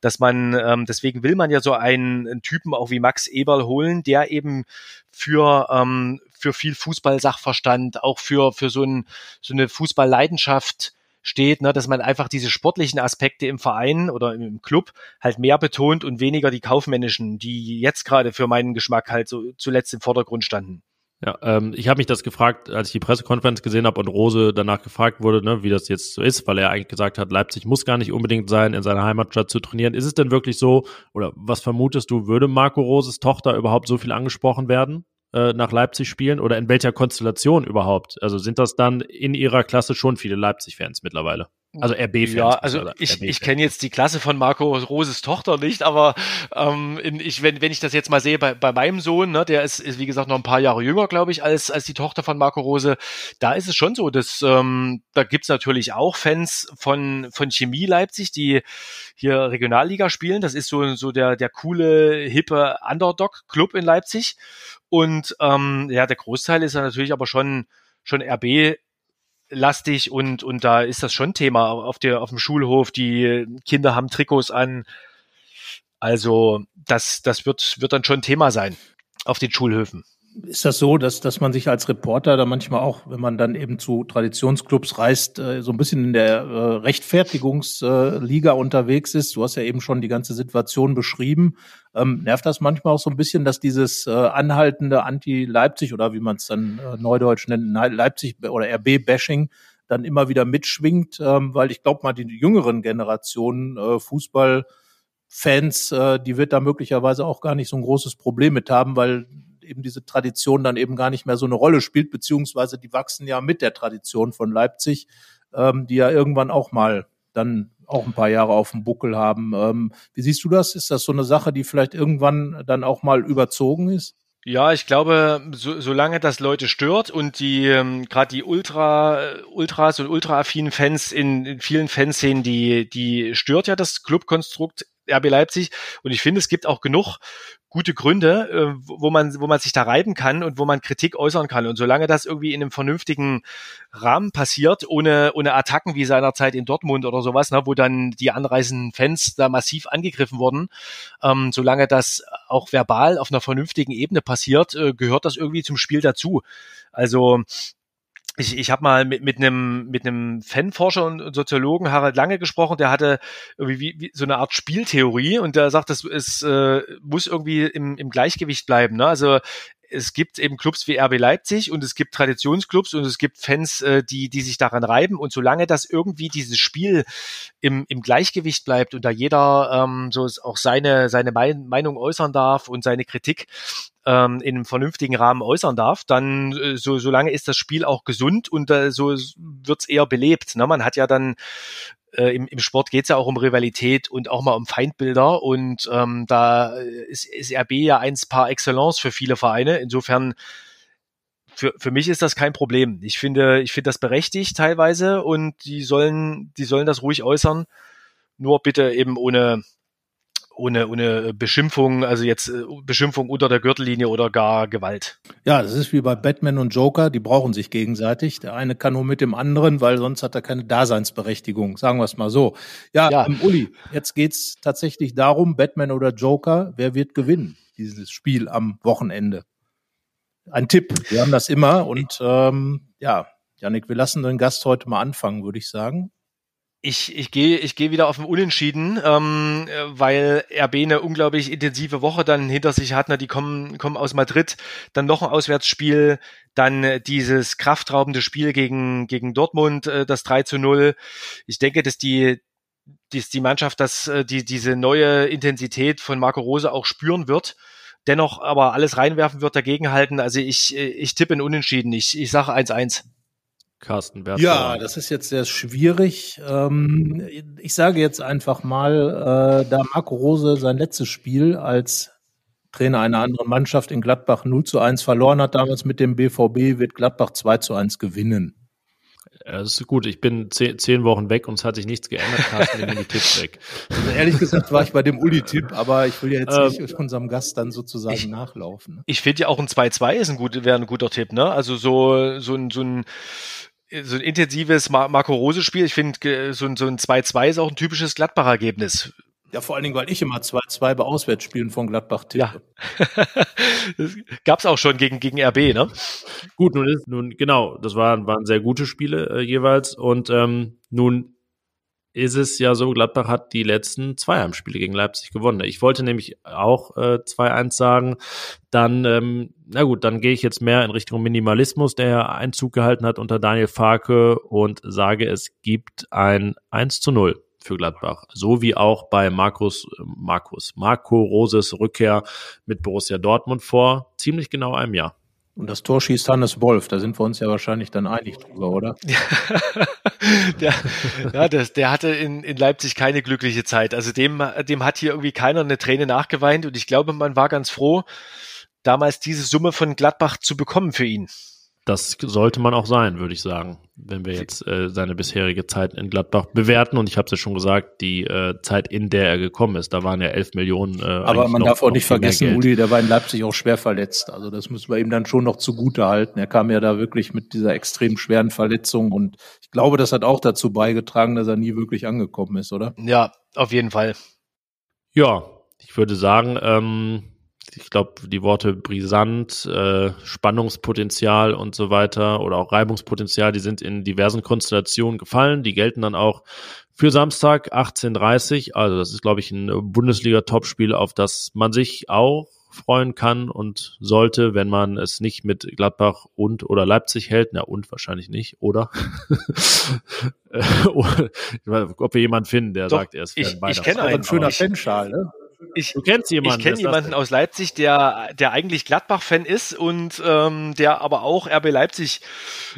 dass man, ähm, deswegen will man ja so einen, einen Typen auch wie Max Eberl holen, der eben für, ähm, für viel Fußball-Sachverstand, auch für, für so, ein, so eine Fußballleidenschaft steht, ne, dass man einfach diese sportlichen Aspekte im Verein oder im Club halt mehr betont und weniger die kaufmännischen, die jetzt gerade für meinen Geschmack halt so zuletzt im Vordergrund standen. Ja, ähm, ich habe mich das gefragt, als ich die Pressekonferenz gesehen habe und Rose danach gefragt wurde, ne, wie das jetzt so ist, weil er eigentlich gesagt hat, Leipzig muss gar nicht unbedingt sein, in seiner Heimatstadt zu trainieren. Ist es denn wirklich so, oder was vermutest du, würde Marco Roses Tochter überhaupt so viel angesprochen werden? äh, nach Leipzig spielen oder in welcher Konstellation überhaupt? Also sind das dann in ihrer Klasse schon viele Leipzig-Fans mittlerweile? Also RB-Fans. Ja, also ich, ich kenne jetzt die Klasse von Marco Roses Tochter nicht, aber ähm, in, ich, wenn, wenn ich das jetzt mal sehe bei, bei meinem Sohn, ne, der ist, ist wie gesagt noch ein paar Jahre jünger, glaube ich, als, als die Tochter von Marco Rose, da ist es schon so, dass ähm, da gibt's natürlich auch Fans von, von Chemie Leipzig, die hier Regionalliga spielen. Das ist so, so der, der coole, hippe Underdog-Club in Leipzig. Und ähm, ja, der Großteil ist ja natürlich aber schon, schon RB lastig und, und da ist das schon Thema auf der, auf dem Schulhof. Die Kinder haben Trikots an. Also, das, das wird, wird dann schon Thema sein auf den Schulhöfen ist das so, dass, dass man sich als Reporter da manchmal auch, wenn man dann eben zu Traditionsclubs reist, äh, so ein bisschen in der äh, Rechtfertigungsliga unterwegs ist? Du hast ja eben schon die ganze Situation beschrieben. Ähm, nervt das manchmal auch so ein bisschen, dass dieses äh, anhaltende Anti-Leipzig oder wie man es dann äh, neudeutsch nennt, Leipzig oder RB-Bashing dann immer wieder mitschwingt? Ähm, weil ich glaube mal, die jüngeren Generationen äh, Fußball Fans, äh, die wird da möglicherweise auch gar nicht so ein großes Problem mit haben, weil eben diese Tradition dann eben gar nicht mehr so eine Rolle spielt, beziehungsweise die wachsen ja mit der Tradition von Leipzig, ähm, die ja irgendwann auch mal dann auch ein paar Jahre auf dem Buckel haben. Ähm, wie siehst du das? Ist das so eine Sache, die vielleicht irgendwann dann auch mal überzogen ist? Ja, ich glaube, so, solange das Leute stört und die ähm, gerade die Ultra Ultras und ultraaffinen Fans in, in vielen Fanszenen, die die stört ja das Clubkonstrukt RB Leipzig und ich finde, es gibt auch genug gute Gründe, äh, wo man, wo man sich da reiben kann und wo man Kritik äußern kann. Und solange das irgendwie in einem vernünftigen Rahmen passiert, ohne, ohne Attacken wie seinerzeit in Dortmund oder sowas, ne, wo dann die anreisenden Fans da massiv angegriffen wurden, ähm, solange das auch verbal auf einer vernünftigen Ebene passiert, äh, gehört das irgendwie zum Spiel dazu. Also ich, ich habe mal mit, mit einem mit einem Fanforscher und Soziologen Harald Lange gesprochen, der hatte irgendwie wie, wie so eine Art Spieltheorie und der sagt, das es äh, muss irgendwie im, im Gleichgewicht bleiben. Ne? Also es gibt eben Clubs wie RB Leipzig und es gibt Traditionsclubs und es gibt Fans, äh, die, die sich daran reiben. Und solange das irgendwie dieses Spiel im, im Gleichgewicht bleibt und da jeder ähm, so auch seine, seine Meinung äußern darf und seine Kritik ähm, in einem vernünftigen Rahmen äußern darf, dann äh, so solange ist das Spiel auch gesund und äh, so wird's eher belebt. Ne? Man hat ja dann äh, im, im Sport geht's ja auch um Rivalität und auch mal um Feindbilder und ähm, da ist, ist RB ja eins par excellence für viele Vereine. Insofern für, für mich ist das kein Problem. Ich finde, ich finde das berechtigt teilweise und die sollen, die sollen das ruhig äußern. Nur bitte eben ohne, ohne, ohne Beschimpfung, also jetzt äh, Beschimpfung unter der Gürtellinie oder gar Gewalt. Ja, das ist wie bei Batman und Joker, die brauchen sich gegenseitig. Der eine kann nur mit dem anderen, weil sonst hat er keine Daseinsberechtigung, sagen wir es mal so. Ja, ja. Ähm, Uli, jetzt geht's tatsächlich darum, Batman oder Joker, wer wird gewinnen, dieses Spiel am Wochenende? Ein Tipp, wir haben das immer und ähm, ja, Janik, wir lassen den Gast heute mal anfangen, würde ich sagen ich, ich gehe ich gehe wieder auf den Unentschieden, ähm, weil RB eine unglaublich intensive Woche dann hinter sich hat. Ne? Die kommen, kommen aus Madrid, dann noch ein Auswärtsspiel, dann dieses kraftraubende Spiel gegen, gegen Dortmund, äh, das 3 zu 0. Ich denke, dass die, dass die Mannschaft das, äh, die, diese neue Intensität von Marco Rose auch spüren wird dennoch aber alles reinwerfen wird, dagegenhalten. Also ich, ich tippe in Unentschieden. Ich, ich sage 1-1. Carsten Bertram. Ja, das ist jetzt sehr schwierig. Ähm, ich sage jetzt einfach mal, äh, da Marco Rose sein letztes Spiel als Trainer einer anderen Mannschaft in Gladbach 0 zu 1 verloren hat, damals mit dem BVB, wird Gladbach 2 zu 1 gewinnen. Das ist gut. Ich bin zehn, zehn Wochen weg und es hat sich nichts geändert. Carsten, die Tipps weg. Also ehrlich gesagt war ich bei dem Uli-Tipp, aber ich will ja jetzt ähm, nicht unserem Gast dann sozusagen ich, nachlaufen. Ne? Ich finde ja auch ein 2-2 ist ein gut, wäre ein guter Tipp, ne? Also so, so ein, so ein, so ein intensives Marco Rose Spiel. Ich finde, so ein, so ein 2-2 ist auch ein typisches Gladbach-Ergebnis. Ja, vor allen Dingen, weil ich immer 2-2 bei Auswärtsspielen von Gladbach tippe. Ja. Gab es auch schon gegen, gegen RB, ne? Gut, nun ist, nun, genau, das waren, waren sehr gute Spiele äh, jeweils. Und ähm, nun ist es ja so, Gladbach hat die letzten zwei Heimspiele gegen Leipzig gewonnen. Ich wollte nämlich auch äh, 2-1 sagen. Dann, ähm, na gut, dann gehe ich jetzt mehr in Richtung Minimalismus, der Einzug gehalten hat unter Daniel Farke und sage, es gibt ein 1 zu 0 für Gladbach. So wie auch bei Markus, Markus, Marco Roses Rückkehr mit Borussia Dortmund vor ziemlich genau einem Jahr. Und das Tor schießt Hannes Wolf, da sind wir uns ja wahrscheinlich dann einig drüber, oder? der, ja, das, der hatte in, in Leipzig keine glückliche Zeit. Also dem, dem hat hier irgendwie keiner eine Träne nachgeweint und ich glaube, man war ganz froh, damals diese Summe von Gladbach zu bekommen für ihn. Das sollte man auch sein, würde ich sagen, wenn wir jetzt äh, seine bisherige Zeit in Gladbach bewerten. Und ich habe es ja schon gesagt, die äh, Zeit, in der er gekommen ist, da waren ja elf Millionen. Äh, Aber man noch, darf auch nicht vergessen, Uli, der war in Leipzig auch schwer verletzt. Also das müssen wir ihm dann schon noch zugute halten. Er kam ja da wirklich mit dieser extrem schweren Verletzung und ich glaube, das hat auch dazu beigetragen, dass er nie wirklich angekommen ist, oder? Ja, auf jeden Fall. Ja, ich würde sagen, ähm, ich glaube, die Worte brisant, äh, Spannungspotenzial und so weiter oder auch Reibungspotenzial, die sind in diversen Konstellationen gefallen. Die gelten dann auch für Samstag 18.30 Also das ist, glaube ich, ein Bundesliga-Topspiel, auf das man sich auch freuen kann und sollte, wenn man es nicht mit Gladbach und oder Leipzig hält. Na und wahrscheinlich nicht, oder? Ob wir jemanden finden, der Doch, sagt, er ist Fan Ich, ich kenne einen schöner Fanschal, ne? Ich, du kennst jemanden. Ich kenne jemanden aus Leipzig, der, der eigentlich Gladbach-Fan ist und ähm, der aber auch RB Leipzig,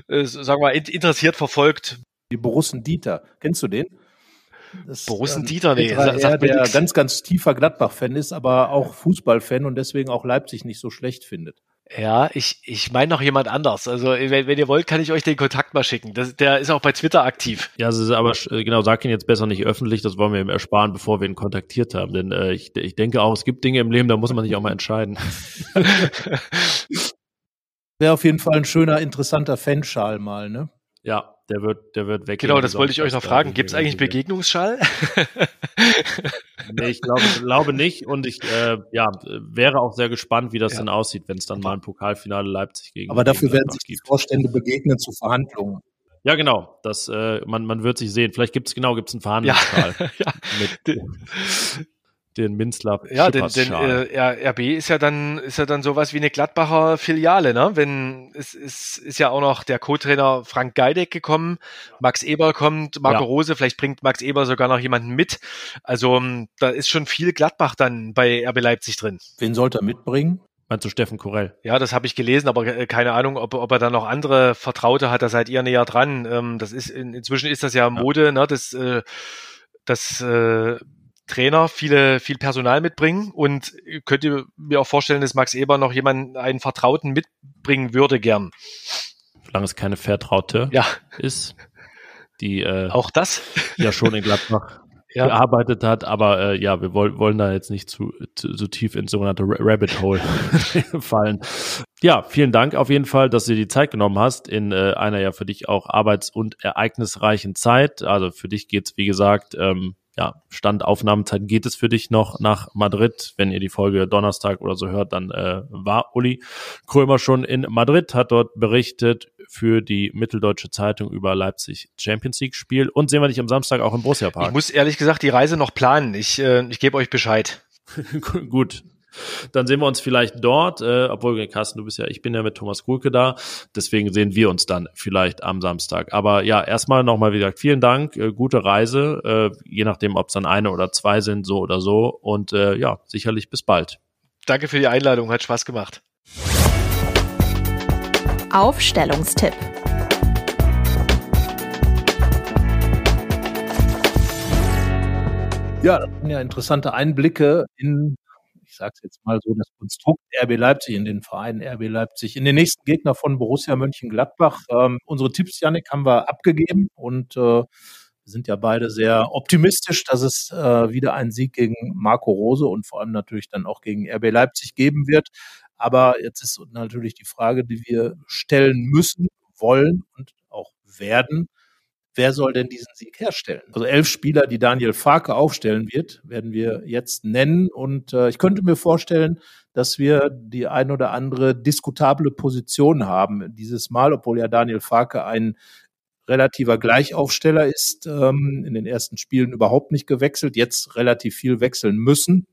äh, sagen wir, interessiert verfolgt. Die Borussen Dieter, kennst du den? Das, Borussen ähm, Dieter, nee, sagt er, der nix. ganz, ganz tiefer Gladbach-Fan ist, aber auch Fußball-Fan und deswegen auch Leipzig nicht so schlecht findet. Ja, ich, ich meine noch jemand anders. Also wenn, wenn, ihr wollt, kann ich euch den Kontakt mal schicken. Das, der ist auch bei Twitter aktiv. Ja, also, aber äh, genau, sag ihn jetzt besser nicht öffentlich, das wollen wir ihm ersparen, bevor wir ihn kontaktiert haben. Denn äh, ich, ich denke auch, es gibt Dinge im Leben, da muss man sich auch mal entscheiden. Wäre auf jeden Fall ein schöner, interessanter Fanschal mal, ne? Ja, der wird, der wird weg. Genau, das wollte ich euch noch fragen. Gibt es eigentlich Begegnungsschall? nee, ich glaube, glaube nicht. Und ich äh, ja, wäre auch sehr gespannt, wie das ja. dann aussieht, wenn es dann mal ein Pokalfinale Leipzig gegen. Aber dafür werden sich die Vorstände begegnen zu Verhandlungen. Ja, genau. Das, äh, man, man wird sich sehen. Vielleicht gibt es genau, gibt es einen Verhandlungsschal. Ja. ja. Den Minzler. Ja, denn, denn äh, RB ist ja dann ist ja dann sowas wie eine Gladbacher Filiale, ne? Wenn es ist, ist ja auch noch der Co-Trainer Frank Geideck gekommen, Max Eber kommt, Marco ja. Rose, vielleicht bringt Max Eber sogar noch jemanden mit. Also ähm, da ist schon viel Gladbach dann bei RB Leipzig drin. Wen sollte er mitbringen? Meinst du Steffen Korell? Ja, das habe ich gelesen, aber äh, keine Ahnung, ob, ob er dann noch andere Vertraute hat, da seid ihr näher dran. Ähm, das ist inzwischen ist das ja Mode, ja. ne? Das, äh, das äh, Trainer viele, viel Personal mitbringen und könnt ihr mir auch vorstellen, dass Max Eber noch jemanden, einen Vertrauten mitbringen würde gern. Solange es keine Vertraute ja. ist, die äh, auch das ja schon in Gladbach ja. gearbeitet hat, aber äh, ja, wir wollen, wollen da jetzt nicht zu, zu, zu tief ins sogenannte Rabbit Hole fallen. Ja, vielen Dank auf jeden Fall, dass du dir die Zeit genommen hast in äh, einer ja für dich auch arbeits- und ereignisreichen Zeit. Also für dich geht's wie gesagt, ähm, ja, Stand Aufnahmezeit geht es für dich noch nach Madrid. Wenn ihr die Folge Donnerstag oder so hört, dann äh, war Uli Krömer schon in Madrid, hat dort berichtet für die Mitteldeutsche Zeitung über Leipzig Champions League Spiel und sehen wir dich am Samstag auch im Borussia Park. Ich muss ehrlich gesagt die Reise noch planen. Ich, äh, ich gebe euch Bescheid. Gut, dann sehen wir uns vielleicht dort, äh, obwohl, Carsten, du bist ja, ich bin ja mit Thomas Kulke da, deswegen sehen wir uns dann vielleicht am Samstag. Aber ja, erstmal nochmal wie gesagt, vielen Dank, äh, gute Reise, äh, je nachdem, ob es dann eine oder zwei sind, so oder so. Und äh, ja, sicherlich bis bald. Danke für die Einladung, hat Spaß gemacht. Aufstellungstipp. Ja, das sind ja interessante Einblicke in sage es jetzt mal so, das Konstrukt RB Leipzig in den Verein RB Leipzig, in den nächsten Gegner von Borussia Mönchengladbach. Ähm, unsere Tipps, Janik, haben wir abgegeben und äh, sind ja beide sehr optimistisch, dass es äh, wieder einen Sieg gegen Marco Rose und vor allem natürlich dann auch gegen RB Leipzig geben wird. Aber jetzt ist natürlich die Frage, die wir stellen müssen, wollen und auch werden wer soll denn diesen Sieg herstellen? Also elf Spieler, die Daniel Farke aufstellen wird, werden wir jetzt nennen. Und äh, ich könnte mir vorstellen, dass wir die ein oder andere diskutable Position haben dieses Mal, obwohl ja Daniel Farke ein relativer Gleichaufsteller ist, ähm, in den ersten Spielen überhaupt nicht gewechselt, jetzt relativ viel wechseln müssen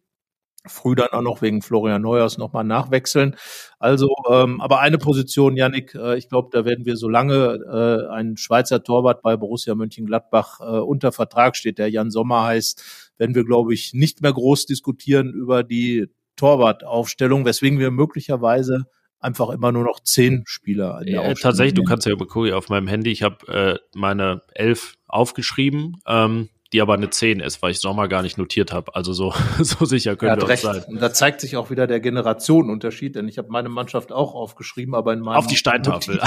früh dann auch noch wegen Florian Neuers nochmal nachwechseln. Also, ähm, aber eine Position, Yannick, äh, ich glaube, da werden wir, solange äh, ein Schweizer Torwart bei Borussia Mönchengladbach äh, unter Vertrag steht, der Jan Sommer heißt, werden wir, glaube ich, nicht mehr groß diskutieren über die Torwartaufstellung, weswegen wir möglicherweise einfach immer nur noch zehn Spieler. Ja, tatsächlich, du kannst ja über auf meinem Handy, ich habe äh, meine elf aufgeschrieben. Ähm, die aber eine 10 ist, weil ich Sommer gar nicht notiert habe. Also so, so sicher können wir recht. sein. Und da zeigt sich auch wieder der Generationenunterschied, denn ich habe meine Mannschaft auch aufgeschrieben, aber in meinem auf die Steintafel,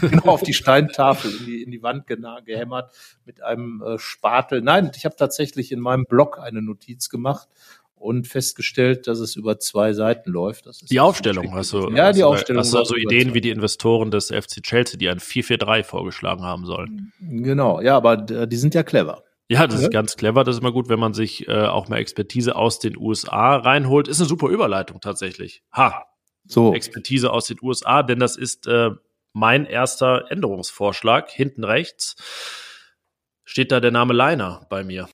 genau auf die Steintafel in die in die Wand gehämmert mit einem äh, Spatel. Nein, ich habe tatsächlich in meinem Blog eine Notiz gemacht und festgestellt, dass es über zwei Seiten läuft. die Aufstellung hast du. Ja, die Aufstellung. Hast du also Ideen wie die Investoren des FC Chelsea, die ein 4-4-3 vorgeschlagen haben sollen? Genau, ja, aber die sind ja clever. Ja, das ja. ist ganz clever. Das ist immer gut, wenn man sich äh, auch mal Expertise aus den USA reinholt. Ist eine super Überleitung tatsächlich. Ha. So. Expertise aus den USA, denn das ist äh, mein erster Änderungsvorschlag. Hinten rechts steht da der Name Leiner bei mir.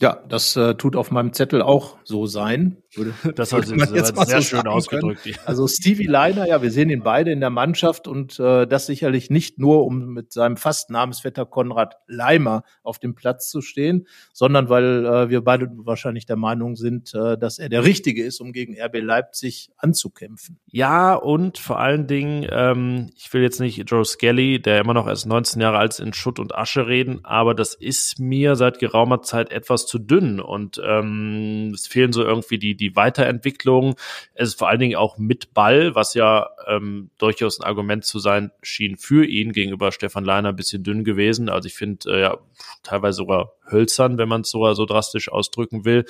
Ja, das äh, tut auf meinem Zettel auch so sein. Würde, das hat man jetzt mal sehr so schön ausgedrückt. Ja. Also Stevie Leiner, ja, wir sehen ihn beide in der Mannschaft und äh, das sicherlich nicht nur, um mit seinem fast Namensvetter Konrad Leimer auf dem Platz zu stehen, sondern weil äh, wir beide wahrscheinlich der Meinung sind, äh, dass er der Richtige ist, um gegen RB Leipzig anzukämpfen. Ja, und vor allen Dingen, ähm, ich will jetzt nicht Joe Skelly, der immer noch erst 19 Jahre alt ist, in Schutt und Asche reden, aber das ist mir seit geraumer Zeit etwas zu dünn und ähm, es fehlen so irgendwie die, die Weiterentwicklung. Es ist vor allen Dingen auch mit Ball, was ja ähm, durchaus ein Argument zu sein schien für ihn gegenüber Stefan Leiner ein bisschen dünn gewesen. Also ich finde äh, ja teilweise sogar hölzern, wenn man es sogar so drastisch ausdrücken will.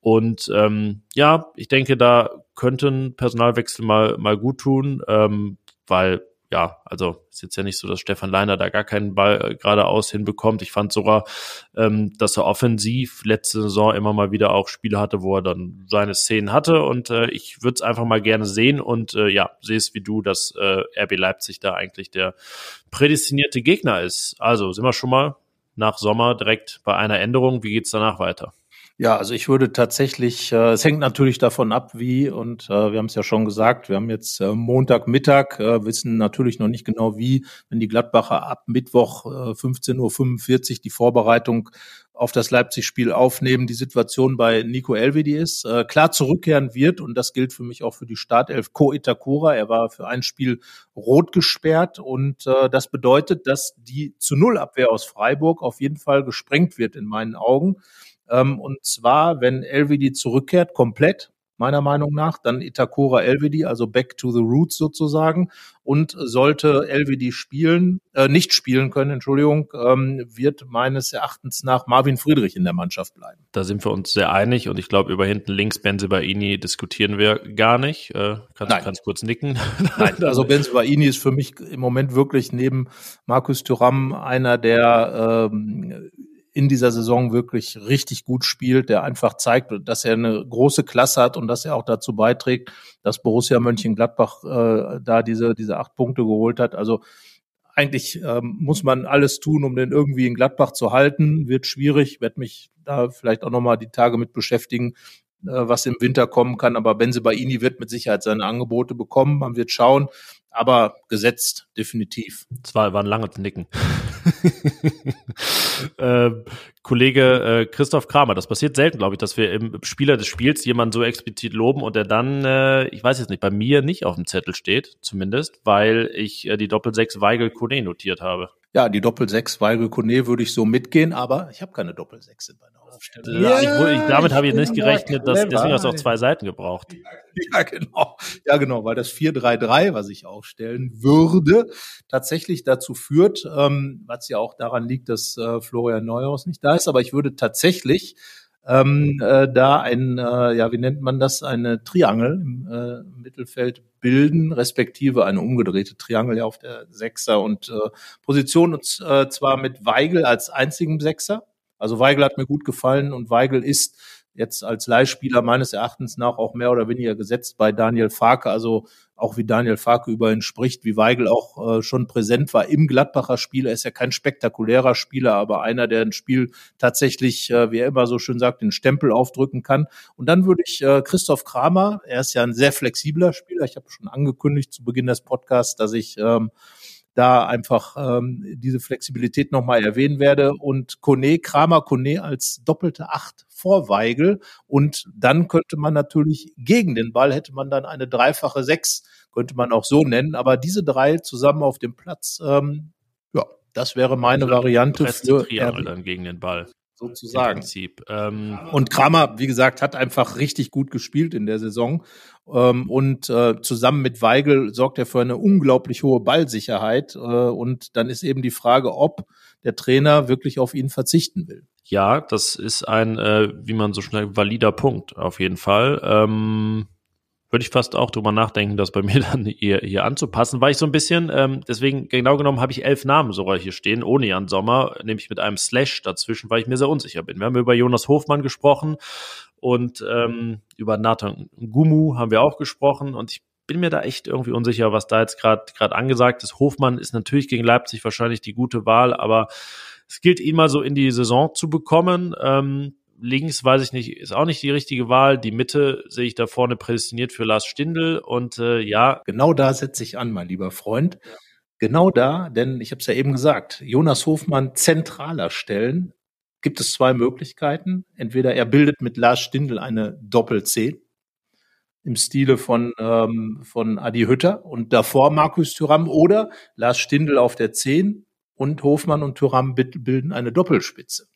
Und ähm, ja, ich denke, da könnten Personalwechsel mal, mal gut tun, ähm, weil ja, also ist jetzt ja nicht so, dass Stefan Leiner da gar keinen Ball äh, geradeaus hinbekommt. Ich fand sogar, ähm, dass er offensiv letzte Saison immer mal wieder auch Spiele hatte, wo er dann seine Szenen hatte. Und äh, ich würde es einfach mal gerne sehen und äh, ja, sehe es wie du, dass äh, RB Leipzig da eigentlich der prädestinierte Gegner ist. Also sind wir schon mal nach Sommer direkt bei einer Änderung. Wie geht's danach weiter? Ja, also ich würde tatsächlich, äh, es hängt natürlich davon ab, wie, und äh, wir haben es ja schon gesagt, wir haben jetzt äh, Montagmittag, äh, wissen natürlich noch nicht genau wie, wenn die Gladbacher ab Mittwoch äh, 15.45 Uhr die Vorbereitung auf das Leipzig-Spiel aufnehmen, die Situation bei Nico Elvedi ist, äh, klar zurückkehren wird, und das gilt für mich auch für die Startelf Ko Itakura. Er war für ein Spiel rot gesperrt und äh, das bedeutet, dass die zu Null Abwehr aus Freiburg auf jeden Fall gesprengt wird in meinen Augen. Ähm, und zwar, wenn LVD zurückkehrt, komplett, meiner Meinung nach, dann Itakura LVD, also back to the roots sozusagen. Und sollte LVD spielen, äh, nicht spielen können, Entschuldigung, ähm, wird meines Erachtens nach Marvin Friedrich in der Mannschaft bleiben. Da sind wir uns sehr einig und ich glaube, über hinten links Benzebaini diskutieren wir gar nicht. Äh, kannst, Nein. kannst kurz nicken. Nein, also Benzebaini ist für mich im Moment wirklich neben Markus Thuram einer der ähm, in dieser Saison wirklich richtig gut spielt, der einfach zeigt, dass er eine große Klasse hat und dass er auch dazu beiträgt, dass Borussia Mönchengladbach äh, da diese, diese acht Punkte geholt hat. Also eigentlich ähm, muss man alles tun, um den irgendwie in Gladbach zu halten. Wird schwierig, werde mich da vielleicht auch nochmal die Tage mit beschäftigen, äh, was im Winter kommen kann. Aber Benze Baini wird mit Sicherheit seine Angebote bekommen. Man wird schauen aber gesetzt, definitiv. Das war, war ein langes Nicken. ähm, Kollege äh, Christoph Kramer. Das passiert selten, glaube ich, dass wir im Spieler des Spiels jemanden so explizit loben und der dann, äh, ich weiß jetzt nicht, bei mir nicht auf dem Zettel steht, zumindest, weil ich äh, die Doppel-6 Weigel Kone notiert habe. Ja, die Doppel-6 Weigel Kone würde ich so mitgehen, aber ich habe keine Doppel-6 in meiner Aufstellung. Ja, ich, ich, damit habe ich nicht gerechnet, dass, deswegen hast du auch zwei Seiten gebraucht. Ja, genau. Ja, genau, weil das 4-3-3, was ich aufstellen würde, tatsächlich dazu führt, ähm, was ja auch daran liegt, dass äh, Florian Neuhaus nicht da ist, aber ich würde tatsächlich ähm, äh, da ein, äh, ja, wie nennt man das, eine Triangel im äh, Mittelfeld bilden, respektive eine umgedrehte Triangel ja auf der Sechser und äh, Position und äh, zwar mit Weigel als einzigen Sechser. Also Weigel hat mir gut gefallen und Weigel ist jetzt als Leihspieler meines Erachtens nach auch mehr oder weniger gesetzt bei Daniel Farke. Also auch wie Daniel Farke über ihn spricht, wie Weigel auch äh, schon präsent war im Gladbacher Spiel. Er ist ja kein spektakulärer Spieler, aber einer, der ein Spiel tatsächlich, äh, wie er immer so schön sagt, den Stempel aufdrücken kann. Und dann würde ich äh, Christoph Kramer, er ist ja ein sehr flexibler Spieler. Ich habe schon angekündigt zu Beginn des Podcasts, dass ich ähm, da einfach ähm, diese Flexibilität nochmal erwähnen werde. Und Kone, Kramer Kone als doppelte Acht vor Weigel. Und dann könnte man natürlich gegen den Ball, hätte man dann eine dreifache Sechs, könnte man auch so nennen. Aber diese drei zusammen auf dem Platz, ähm, ja, das wäre meine also Variante für dann gegen den Ball sozusagen. Ähm, und Kramer, wie gesagt, hat einfach richtig gut gespielt in der Saison. Ähm, und äh, zusammen mit Weigel sorgt er für eine unglaublich hohe Ballsicherheit. Äh, und dann ist eben die Frage, ob der Trainer wirklich auf ihn verzichten will. Ja, das ist ein, äh, wie man so schnell, valider Punkt auf jeden Fall. Ähm würde ich fast auch drüber nachdenken, das bei mir dann hier, hier anzupassen, weil ich so ein bisschen, ähm, deswegen genau genommen habe ich elf Namen sogar hier stehen, ohne Jan Sommer, nämlich mit einem Slash dazwischen, weil ich mir sehr unsicher bin. Wir haben über Jonas Hofmann gesprochen und ähm, über Nathan Gumu haben wir auch gesprochen und ich bin mir da echt irgendwie unsicher, was da jetzt gerade gerade angesagt ist. Hofmann ist natürlich gegen Leipzig wahrscheinlich die gute Wahl, aber es gilt ihn mal so in die Saison zu bekommen. Ähm, links weiß ich nicht, ist auch nicht die richtige Wahl. Die Mitte sehe ich da vorne prädestiniert für Lars Stindl und äh, ja. Genau da setze ich an, mein lieber Freund. Genau da, denn ich habe es ja eben gesagt, Jonas Hofmann zentraler stellen, gibt es zwei Möglichkeiten. Entweder er bildet mit Lars Stindl eine Doppel-C im Stile von, ähm, von Adi Hütter und davor Markus Thüram oder Lars Stindl auf der 10 und Hofmann und Thüram bilden eine Doppelspitze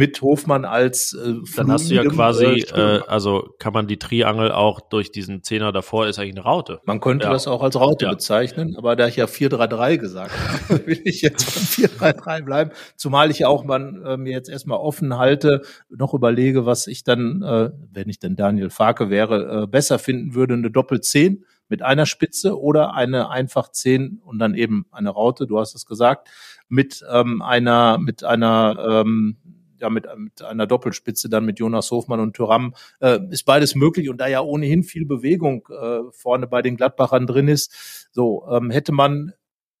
mit Hofmann als äh, Dann hast du ja quasi, äh, äh, also kann man die Triangel auch durch diesen Zehner davor, ist eigentlich eine Raute. Man könnte ja. das auch als Raute ja. bezeichnen, aber da ich ja 4-3-3 gesagt habe, will ich jetzt beim 4-3-3 bleiben, zumal ich ja auch man, äh, mir jetzt erstmal offen halte, noch überlege, was ich dann, äh, wenn ich denn Daniel Farke wäre, äh, besser finden würde, eine Doppel-10 mit einer Spitze oder eine einfach 10 und dann eben eine Raute, du hast es gesagt, mit ähm, einer, mit einer ähm, ja mit, mit einer Doppelspitze dann mit Jonas Hofmann und Thuram äh, ist beides möglich. Und da ja ohnehin viel Bewegung äh, vorne bei den Gladbachern drin ist, so ähm, hätte man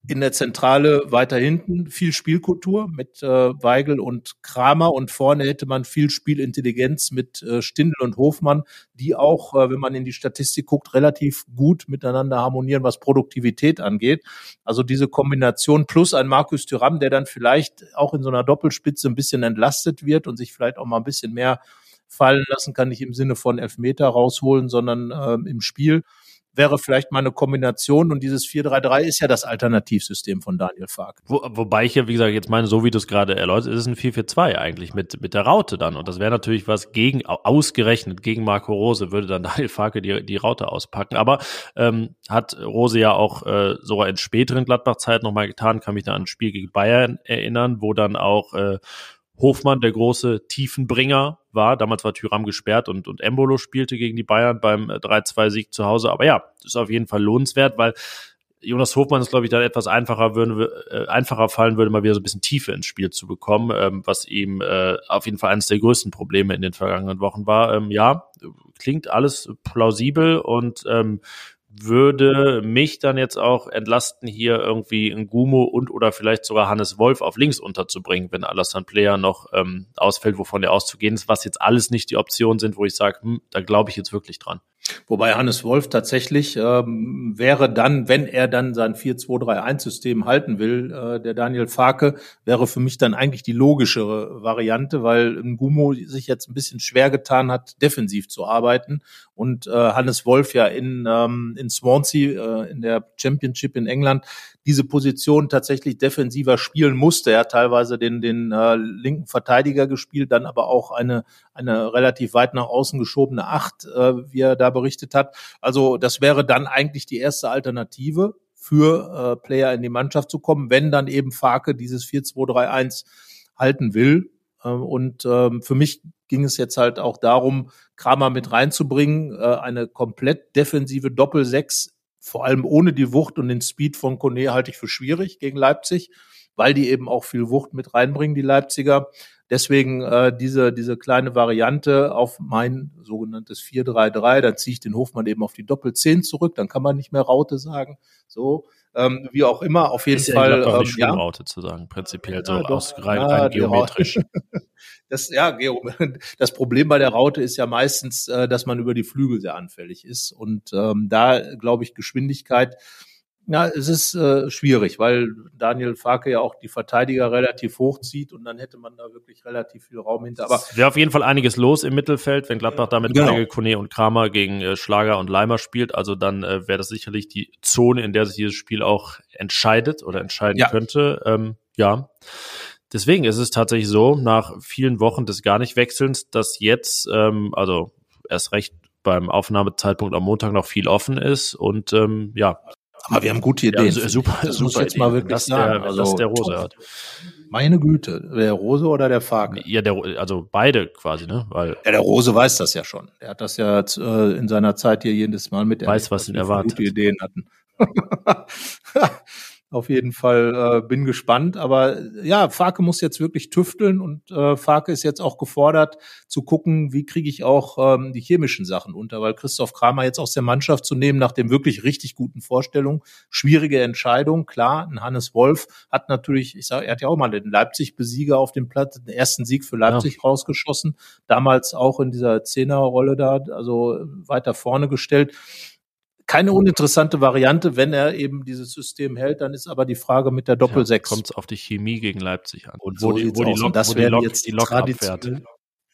in der Zentrale weiter hinten viel Spielkultur mit äh, Weigel und Kramer und vorne hätte man viel Spielintelligenz mit äh, Stindl und Hofmann, die auch, äh, wenn man in die Statistik guckt, relativ gut miteinander harmonieren, was Produktivität angeht. Also diese Kombination plus ein Markus Thüram, der dann vielleicht auch in so einer Doppelspitze ein bisschen entlastet wird und sich vielleicht auch mal ein bisschen mehr fallen lassen kann, nicht im Sinne von Elfmeter rausholen, sondern äh, im Spiel wäre vielleicht mal eine Kombination und dieses 4-3-3 ist ja das Alternativsystem von Daniel Fark. Wo, wobei ich ja, wie gesagt, jetzt meine, so wie du es gerade erläutert, ist es ein 4-4-2 eigentlich mit, mit der Raute dann. Und das wäre natürlich was gegen, ausgerechnet gegen Marco Rose, würde dann Daniel Farke die, die Raute auspacken. Aber ähm, hat Rose ja auch äh, sogar in späteren Gladbach-Zeiten nochmal getan, kann mich da an ein Spiel gegen Bayern erinnern, wo dann auch äh, Hofmann der große Tiefenbringer war. Damals war Tyram gesperrt und, und Embolo spielte gegen die Bayern beim 3-2-Sieg äh, zu Hause. Aber ja, ist auf jeden Fall lohnenswert, weil Jonas Hofmann ist, glaube ich, da etwas einfacher, würde, äh, einfacher fallen würde, mal wieder so ein bisschen Tiefe ins Spiel zu bekommen, ähm, was ihm äh, auf jeden Fall eines der größten Probleme in den vergangenen Wochen war. Ähm, ja, klingt alles plausibel und ähm, würde mich dann jetzt auch entlasten, hier irgendwie ein Gumo und oder vielleicht sogar Hannes Wolf auf links unterzubringen, wenn Alassane Player noch ähm, ausfällt, wovon der auszugehen ist, was jetzt alles nicht die Optionen sind, wo ich sage, hm, da glaube ich jetzt wirklich dran. Wobei Hannes Wolf tatsächlich ähm, wäre dann, wenn er dann sein 4-2-3-1-System halten will, äh, der Daniel Farke, wäre für mich dann eigentlich die logischere Variante, weil Ngumo sich jetzt ein bisschen schwer getan hat, defensiv zu arbeiten. Und äh, Hannes Wolf ja in, ähm, in Swansea, äh, in der Championship in England, diese Position tatsächlich defensiver spielen musste. Er hat teilweise den, den äh, linken Verteidiger gespielt, dann aber auch eine, eine relativ weit nach außen geschobene Acht, äh, wie er da berichtet hat. Also das wäre dann eigentlich die erste Alternative für äh, Player in die Mannschaft zu kommen, wenn dann eben Farke dieses 4-2-3-1 halten will. Ähm, und ähm, für mich ging es jetzt halt auch darum, Kramer mit reinzubringen, äh, eine komplett defensive Doppel-Sechs vor allem ohne die Wucht und den Speed von Kone halte ich für schwierig gegen Leipzig, weil die eben auch viel Wucht mit reinbringen, die Leipziger. Deswegen äh, diese, diese kleine Variante auf mein sogenanntes 4-3-3, dann ziehe ich den Hofmann eben auf die Doppel-10 zurück, dann kann man nicht mehr Raute sagen. So, ähm, wie auch immer, auf jeden ist Fall. Ja, ähm, nicht ja. Raute zu sagen, prinzipiell ja, so doch. aus rein, Ja, rein die geometrisch. Das, ja, das Problem bei der Raute ist ja meistens, äh, dass man über die Flügel sehr anfällig ist. Und ähm, da glaube ich, Geschwindigkeit, ja, es ist äh, schwierig, weil Daniel Farke ja auch die Verteidiger relativ hoch zieht und dann hätte man da wirklich relativ viel Raum hinter. Aber Es wäre auf jeden Fall einiges los im Mittelfeld, wenn Gladbach da mit Genau. Kone und Kramer gegen äh, Schlager und Leimer spielt. Also dann äh, wäre das sicherlich die Zone, in der sich dieses Spiel auch entscheidet oder entscheiden Ja. könnte. Ähm, ja. Deswegen ist es tatsächlich so, nach vielen Wochen des gar nicht Wechselns, dass jetzt, ähm, also erst recht beim Aufnahmezeitpunkt am Montag noch viel offen ist und ähm, ja, Aber wir haben gute ja Ideen. su- super, das super muss ich jetzt Idee. mal wirklich dass sagen. Der, Also, dass der Rose top. hat. Meine Güte, der Rose oder der Farke? Ja, der, also beide quasi, ne? Weil Ja, der Rose weiß das ja schon. Er hat das ja äh, in seiner Zeit hier jedes Mal mit Weiß, was ihn erwartet. Gute Ideen hatten. Auf jeden Fall äh, bin gespannt. Aber ja, Farke muss jetzt wirklich tüfteln und äh, Farke ist jetzt auch gefordert zu gucken, wie kriege ich auch ähm, die chemischen Sachen unter, weil Christoph Kramer jetzt aus der Mannschaft zu nehmen nach dem wirklich richtig guten Vorstellungen. Schwierige Entscheidung, klar. Ein Hannes Wolf hat natürlich, ich sage, er hat ja auch mal den Leipzig-Besieger auf dem Platz, den ersten Sieg für Leipzig rausgeschossen. Damals auch in dieser Zehnerrolle da, also weiter vorne gestellt keine uninteressante Variante, wenn er eben dieses System hält, dann ist aber die Frage mit der Doppel-Sechs. kommt es auf die Chemie gegen Leipzig an. Und wo so die, wo die aus. Lok, Und das wo die werden Lok, jetzt die Lok abfährt.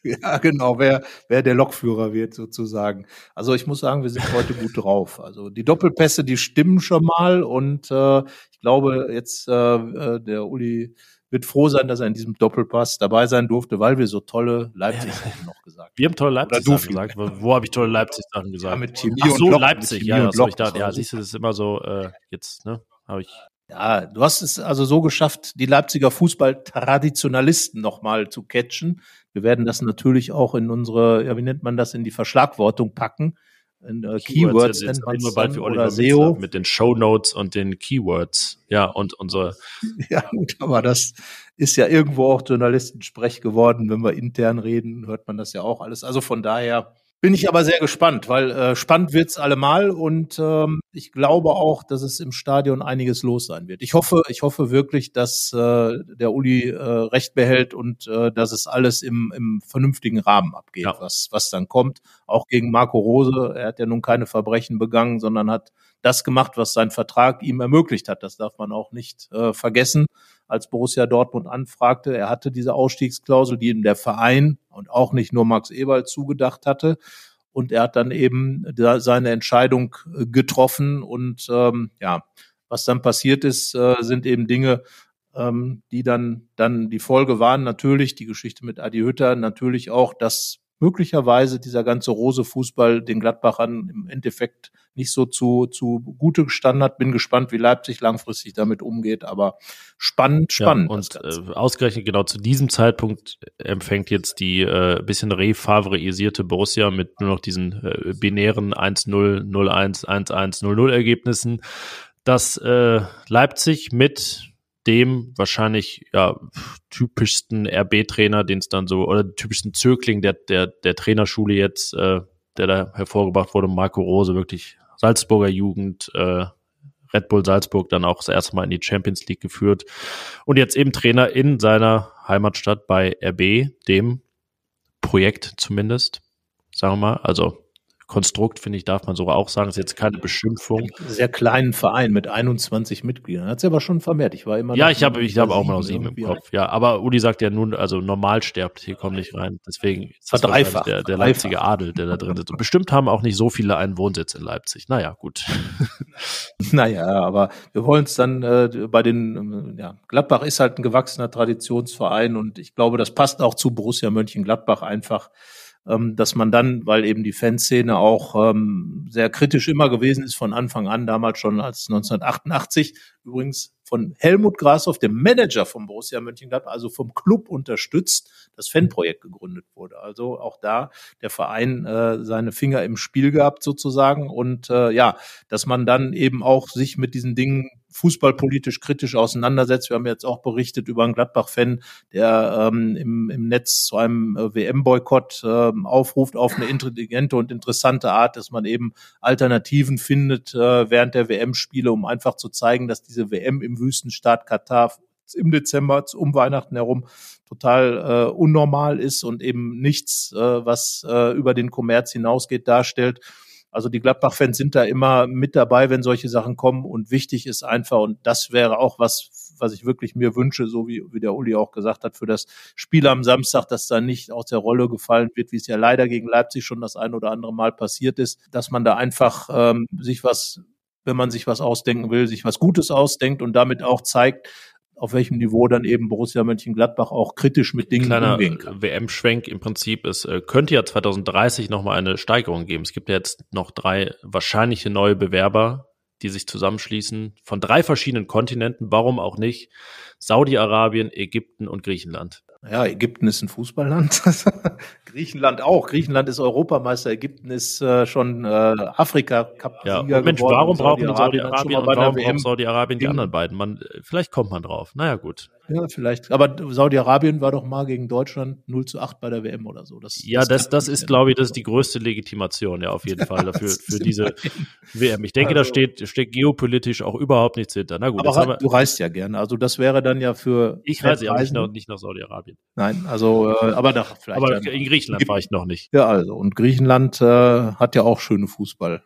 Ja, genau, wer, wer der Lokführer wird sozusagen. Also ich muss sagen, wir sind heute gut drauf. Also die Doppelpässe, die stimmen schon mal und äh, ich glaube jetzt äh, äh, der Uli wird froh sein, dass er in diesem Doppelpass dabei sein durfte, weil wir so tolle Leipzig noch gesagt Wir haben tolle Oder Leipzig du Sachen viel. gesagt. Wo, habe ich tolle Leipzig Sachen gesagt? Ja, mit Chemie Ach und so, Loch, Leipzig. mit Ja, und habe ich da. Ja, siehst du, das ist immer so, äh, jetzt, ne, habe ich. Ja, du hast es also so geschafft, die Leipziger Fußball-Traditionalisten nochmal zu catchen. Wir werden das natürlich auch in unsere, ja, wie nennt man das, in die Verschlagwortung packen. In, äh, Keywords, jetzt nennt man es bald für oder Oliver SEO. Minzlaff mit den Show Notes und den Keywords. Ja, und unsere, Ja, gut, aber das ist ja irgendwo auch Journalistensprech geworden. Wenn wir intern reden, hört man das ja auch alles. Also von daher bin ich aber sehr gespannt, weil äh, spannend wird's allemal und ähm, ich glaube auch, dass es im Stadion einiges los sein wird. Ich hoffe, ich hoffe wirklich, dass äh, der Uli äh, recht behält und äh, dass es alles im, im vernünftigen Rahmen abgeht, Ja. was, was dann kommt. Auch gegen Marco Rose. Er hat ja nun keine Verbrechen begangen, sondern hat das gemacht, was sein Vertrag ihm ermöglicht hat. Das darf man auch nicht äh, vergessen. Als Borussia Dortmund anfragte, er hatte diese Ausstiegsklausel, die ihm der Verein und auch nicht nur Max Eberl zugedacht hatte. Und er hat dann eben seine Entscheidung äh, getroffen. Und ähm, ja, was dann passiert ist, äh, sind eben Dinge, ähm, die dann, dann die Folge waren. Natürlich die Geschichte mit Adi Hütter, natürlich auch, dass möglicherweise dieser ganze Rose-Fußball den Gladbachern im Endeffekt nicht so zu, zu gute gestanden hat. Bin gespannt, wie Leipzig langfristig damit umgeht, aber spannend, spannend. Ja, das und äh, ausgerechnet genau zu diesem Zeitpunkt empfängt jetzt die äh, bisschen refavoreisierte Borussia mit nur noch diesen äh, binären 1-0, 0-1, 1-1, 0-0 Ergebnissen, dass äh, Leipzig mit dem wahrscheinlich ja typischsten RB-Trainer, den es dann so oder typischsten Zögling der der der Trainerschule jetzt, äh, der da hervorgebracht wurde, Marco Rose, wirklich Salzburger Jugend, äh, Red Bull Salzburg dann auch das erste Mal in die Champions League geführt und jetzt eben Trainer in seiner Heimatstadt bei RB, dem Projekt zumindest, sagen wir mal. Also Konstrukt, finde ich, darf man sogar auch sagen. Ist jetzt keine Beschimpfung. Sehr kleinen Verein mit 21 Mitgliedern. Hat sie aber schon vermehrt. Ich war immer. Ja, ich habe ich habe auch mal noch sieben im Kopf. Ja, aber Uli sagt ja nun, also normal sterbt, hier kommen nicht rein. Deswegen ist das der, der Leipziger Adel, der da drin ist. Und bestimmt haben auch nicht so viele einen Wohnsitz in Leipzig. Naja, gut. naja, aber wir wollen es dann äh, bei den, äh, ja, Gladbach ist halt ein gewachsener Traditionsverein und ich glaube, das passt auch zu Borussia Mönchengladbach einfach dass man dann, weil eben die Fanszene auch ähm, sehr kritisch immer gewesen ist von Anfang an, damals schon als 1988 übrigens von Helmut Grashoff, dem Manager vom Borussia Mönchengladbach, also vom Club unterstützt, das Fanprojekt gegründet wurde. Also auch da der Verein äh, seine Finger im Spiel gehabt sozusagen und äh, ja, dass man dann eben auch sich mit diesen Dingen fußballpolitisch kritisch auseinandersetzt. Wir haben jetzt auch berichtet über einen Gladbach-Fan, der ähm, im, im Netz zu einem äh, WM-Boykott äh, aufruft auf eine intelligente und interessante Art, dass man eben Alternativen findet äh, während der WM-Spiele, um einfach zu zeigen, dass diese WM im Wüstenstaat Katar im Dezember um Weihnachten herum total äh, unnormal ist und eben nichts, äh, was äh, über den Kommerz hinausgeht, darstellt. Also die Gladbach-Fans sind da immer mit dabei, wenn solche Sachen kommen. Und wichtig ist einfach, und das wäre auch was, was ich wirklich mir wünsche, so wie, wie der Uli auch gesagt hat, für das Spiel am Samstag, dass da nicht aus der Rolle gefallen wird, wie es ja leider gegen Leipzig schon das ein oder andere Mal passiert ist, dass man da einfach ähm, sich was wenn man sich was ausdenken will, sich was Gutes ausdenkt und damit auch zeigt, auf welchem Niveau dann eben Borussia Mönchengladbach auch kritisch mit Dingen Kleiner umgehen kann. WM-Schwenk im Prinzip. Es äh, könnte ja 2030 nochmal eine Steigerung geben. Es gibt ja jetzt noch drei wahrscheinliche neue Bewerber, die sich zusammenschließen von drei verschiedenen Kontinenten. Warum auch nicht? Saudi-Arabien, Ägypten und Griechenland. Ja, Ägypten ist ein Fußballland. Griechenland auch. Griechenland ist Europameister. Ägypten ist äh, schon äh, Afrika Cup ja, Mensch, warum brauchen Saudi-Arabien Saudi und warum braucht Saudi-Arabien die anderen beiden? Man, vielleicht kommt man drauf. Naja, gut. Ja, vielleicht. Aber Saudi-Arabien war doch mal gegen Deutschland 0 zu 8 bei der WM oder so. Das, ja, das, das, das ist, glaube ich, das ist die größte Legitimation, ja, auf jeden Fall dafür, für diese WM. Ich denke, also, da steht, steht geopolitisch auch überhaupt nichts hinter. Na gut. Aber wir, du reist ja gerne. Also das wäre dann ja für. Ich reise ja nicht nach, nicht nach Saudi-Arabien. Nein, also, äh, aber nach vielleicht. Aber in Griechenland war ich noch nicht. Ja, also. Und Griechenland äh, hat ja auch schöne Fußball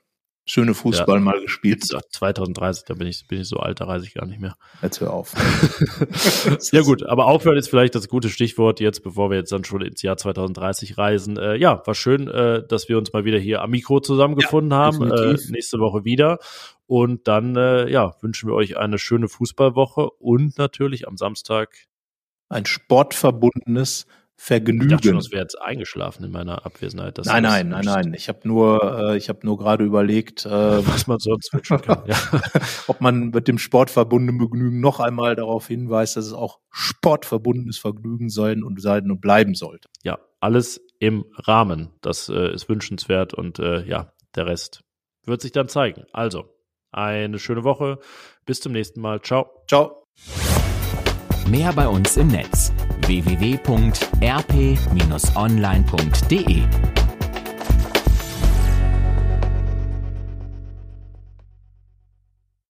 schöne Fußball ja. mal gespielt. 2030, da bin ich, bin ich so alt, da reise ich gar nicht mehr. Jetzt hör auf. ja gut, aber aufhören ist vielleicht das gute Stichwort jetzt, bevor wir jetzt dann schon ins Jahr 2030 reisen. Äh, ja, war schön, äh, dass wir uns mal wieder hier am Mikro zusammengefunden ja, haben. Äh, nächste Woche wieder. Und dann äh, ja, wünschen wir euch eine schöne Fußballwoche und natürlich am Samstag ein sportverbundenes Vergnügen. Ich dachte schon, das wäre jetzt eingeschlafen in meiner Abwesenheit. nein, nein, nein, nein. Ich habe nur, äh, ich habe nur gerade überlegt, äh, was man sonst wünschen kann. ja. Ob man mit dem sportverbundenen Vergnügen noch einmal darauf hinweist, dass es auch sportverbundenes Vergnügen sein und sein und bleiben sollte. Ja, alles im Rahmen. Das äh, ist wünschenswert und äh, ja, der Rest wird sich dann zeigen. Also, eine schöne Woche. Bis zum nächsten Mal. Ciao. Ciao. Mehr bei uns im Netz www.rp-online.de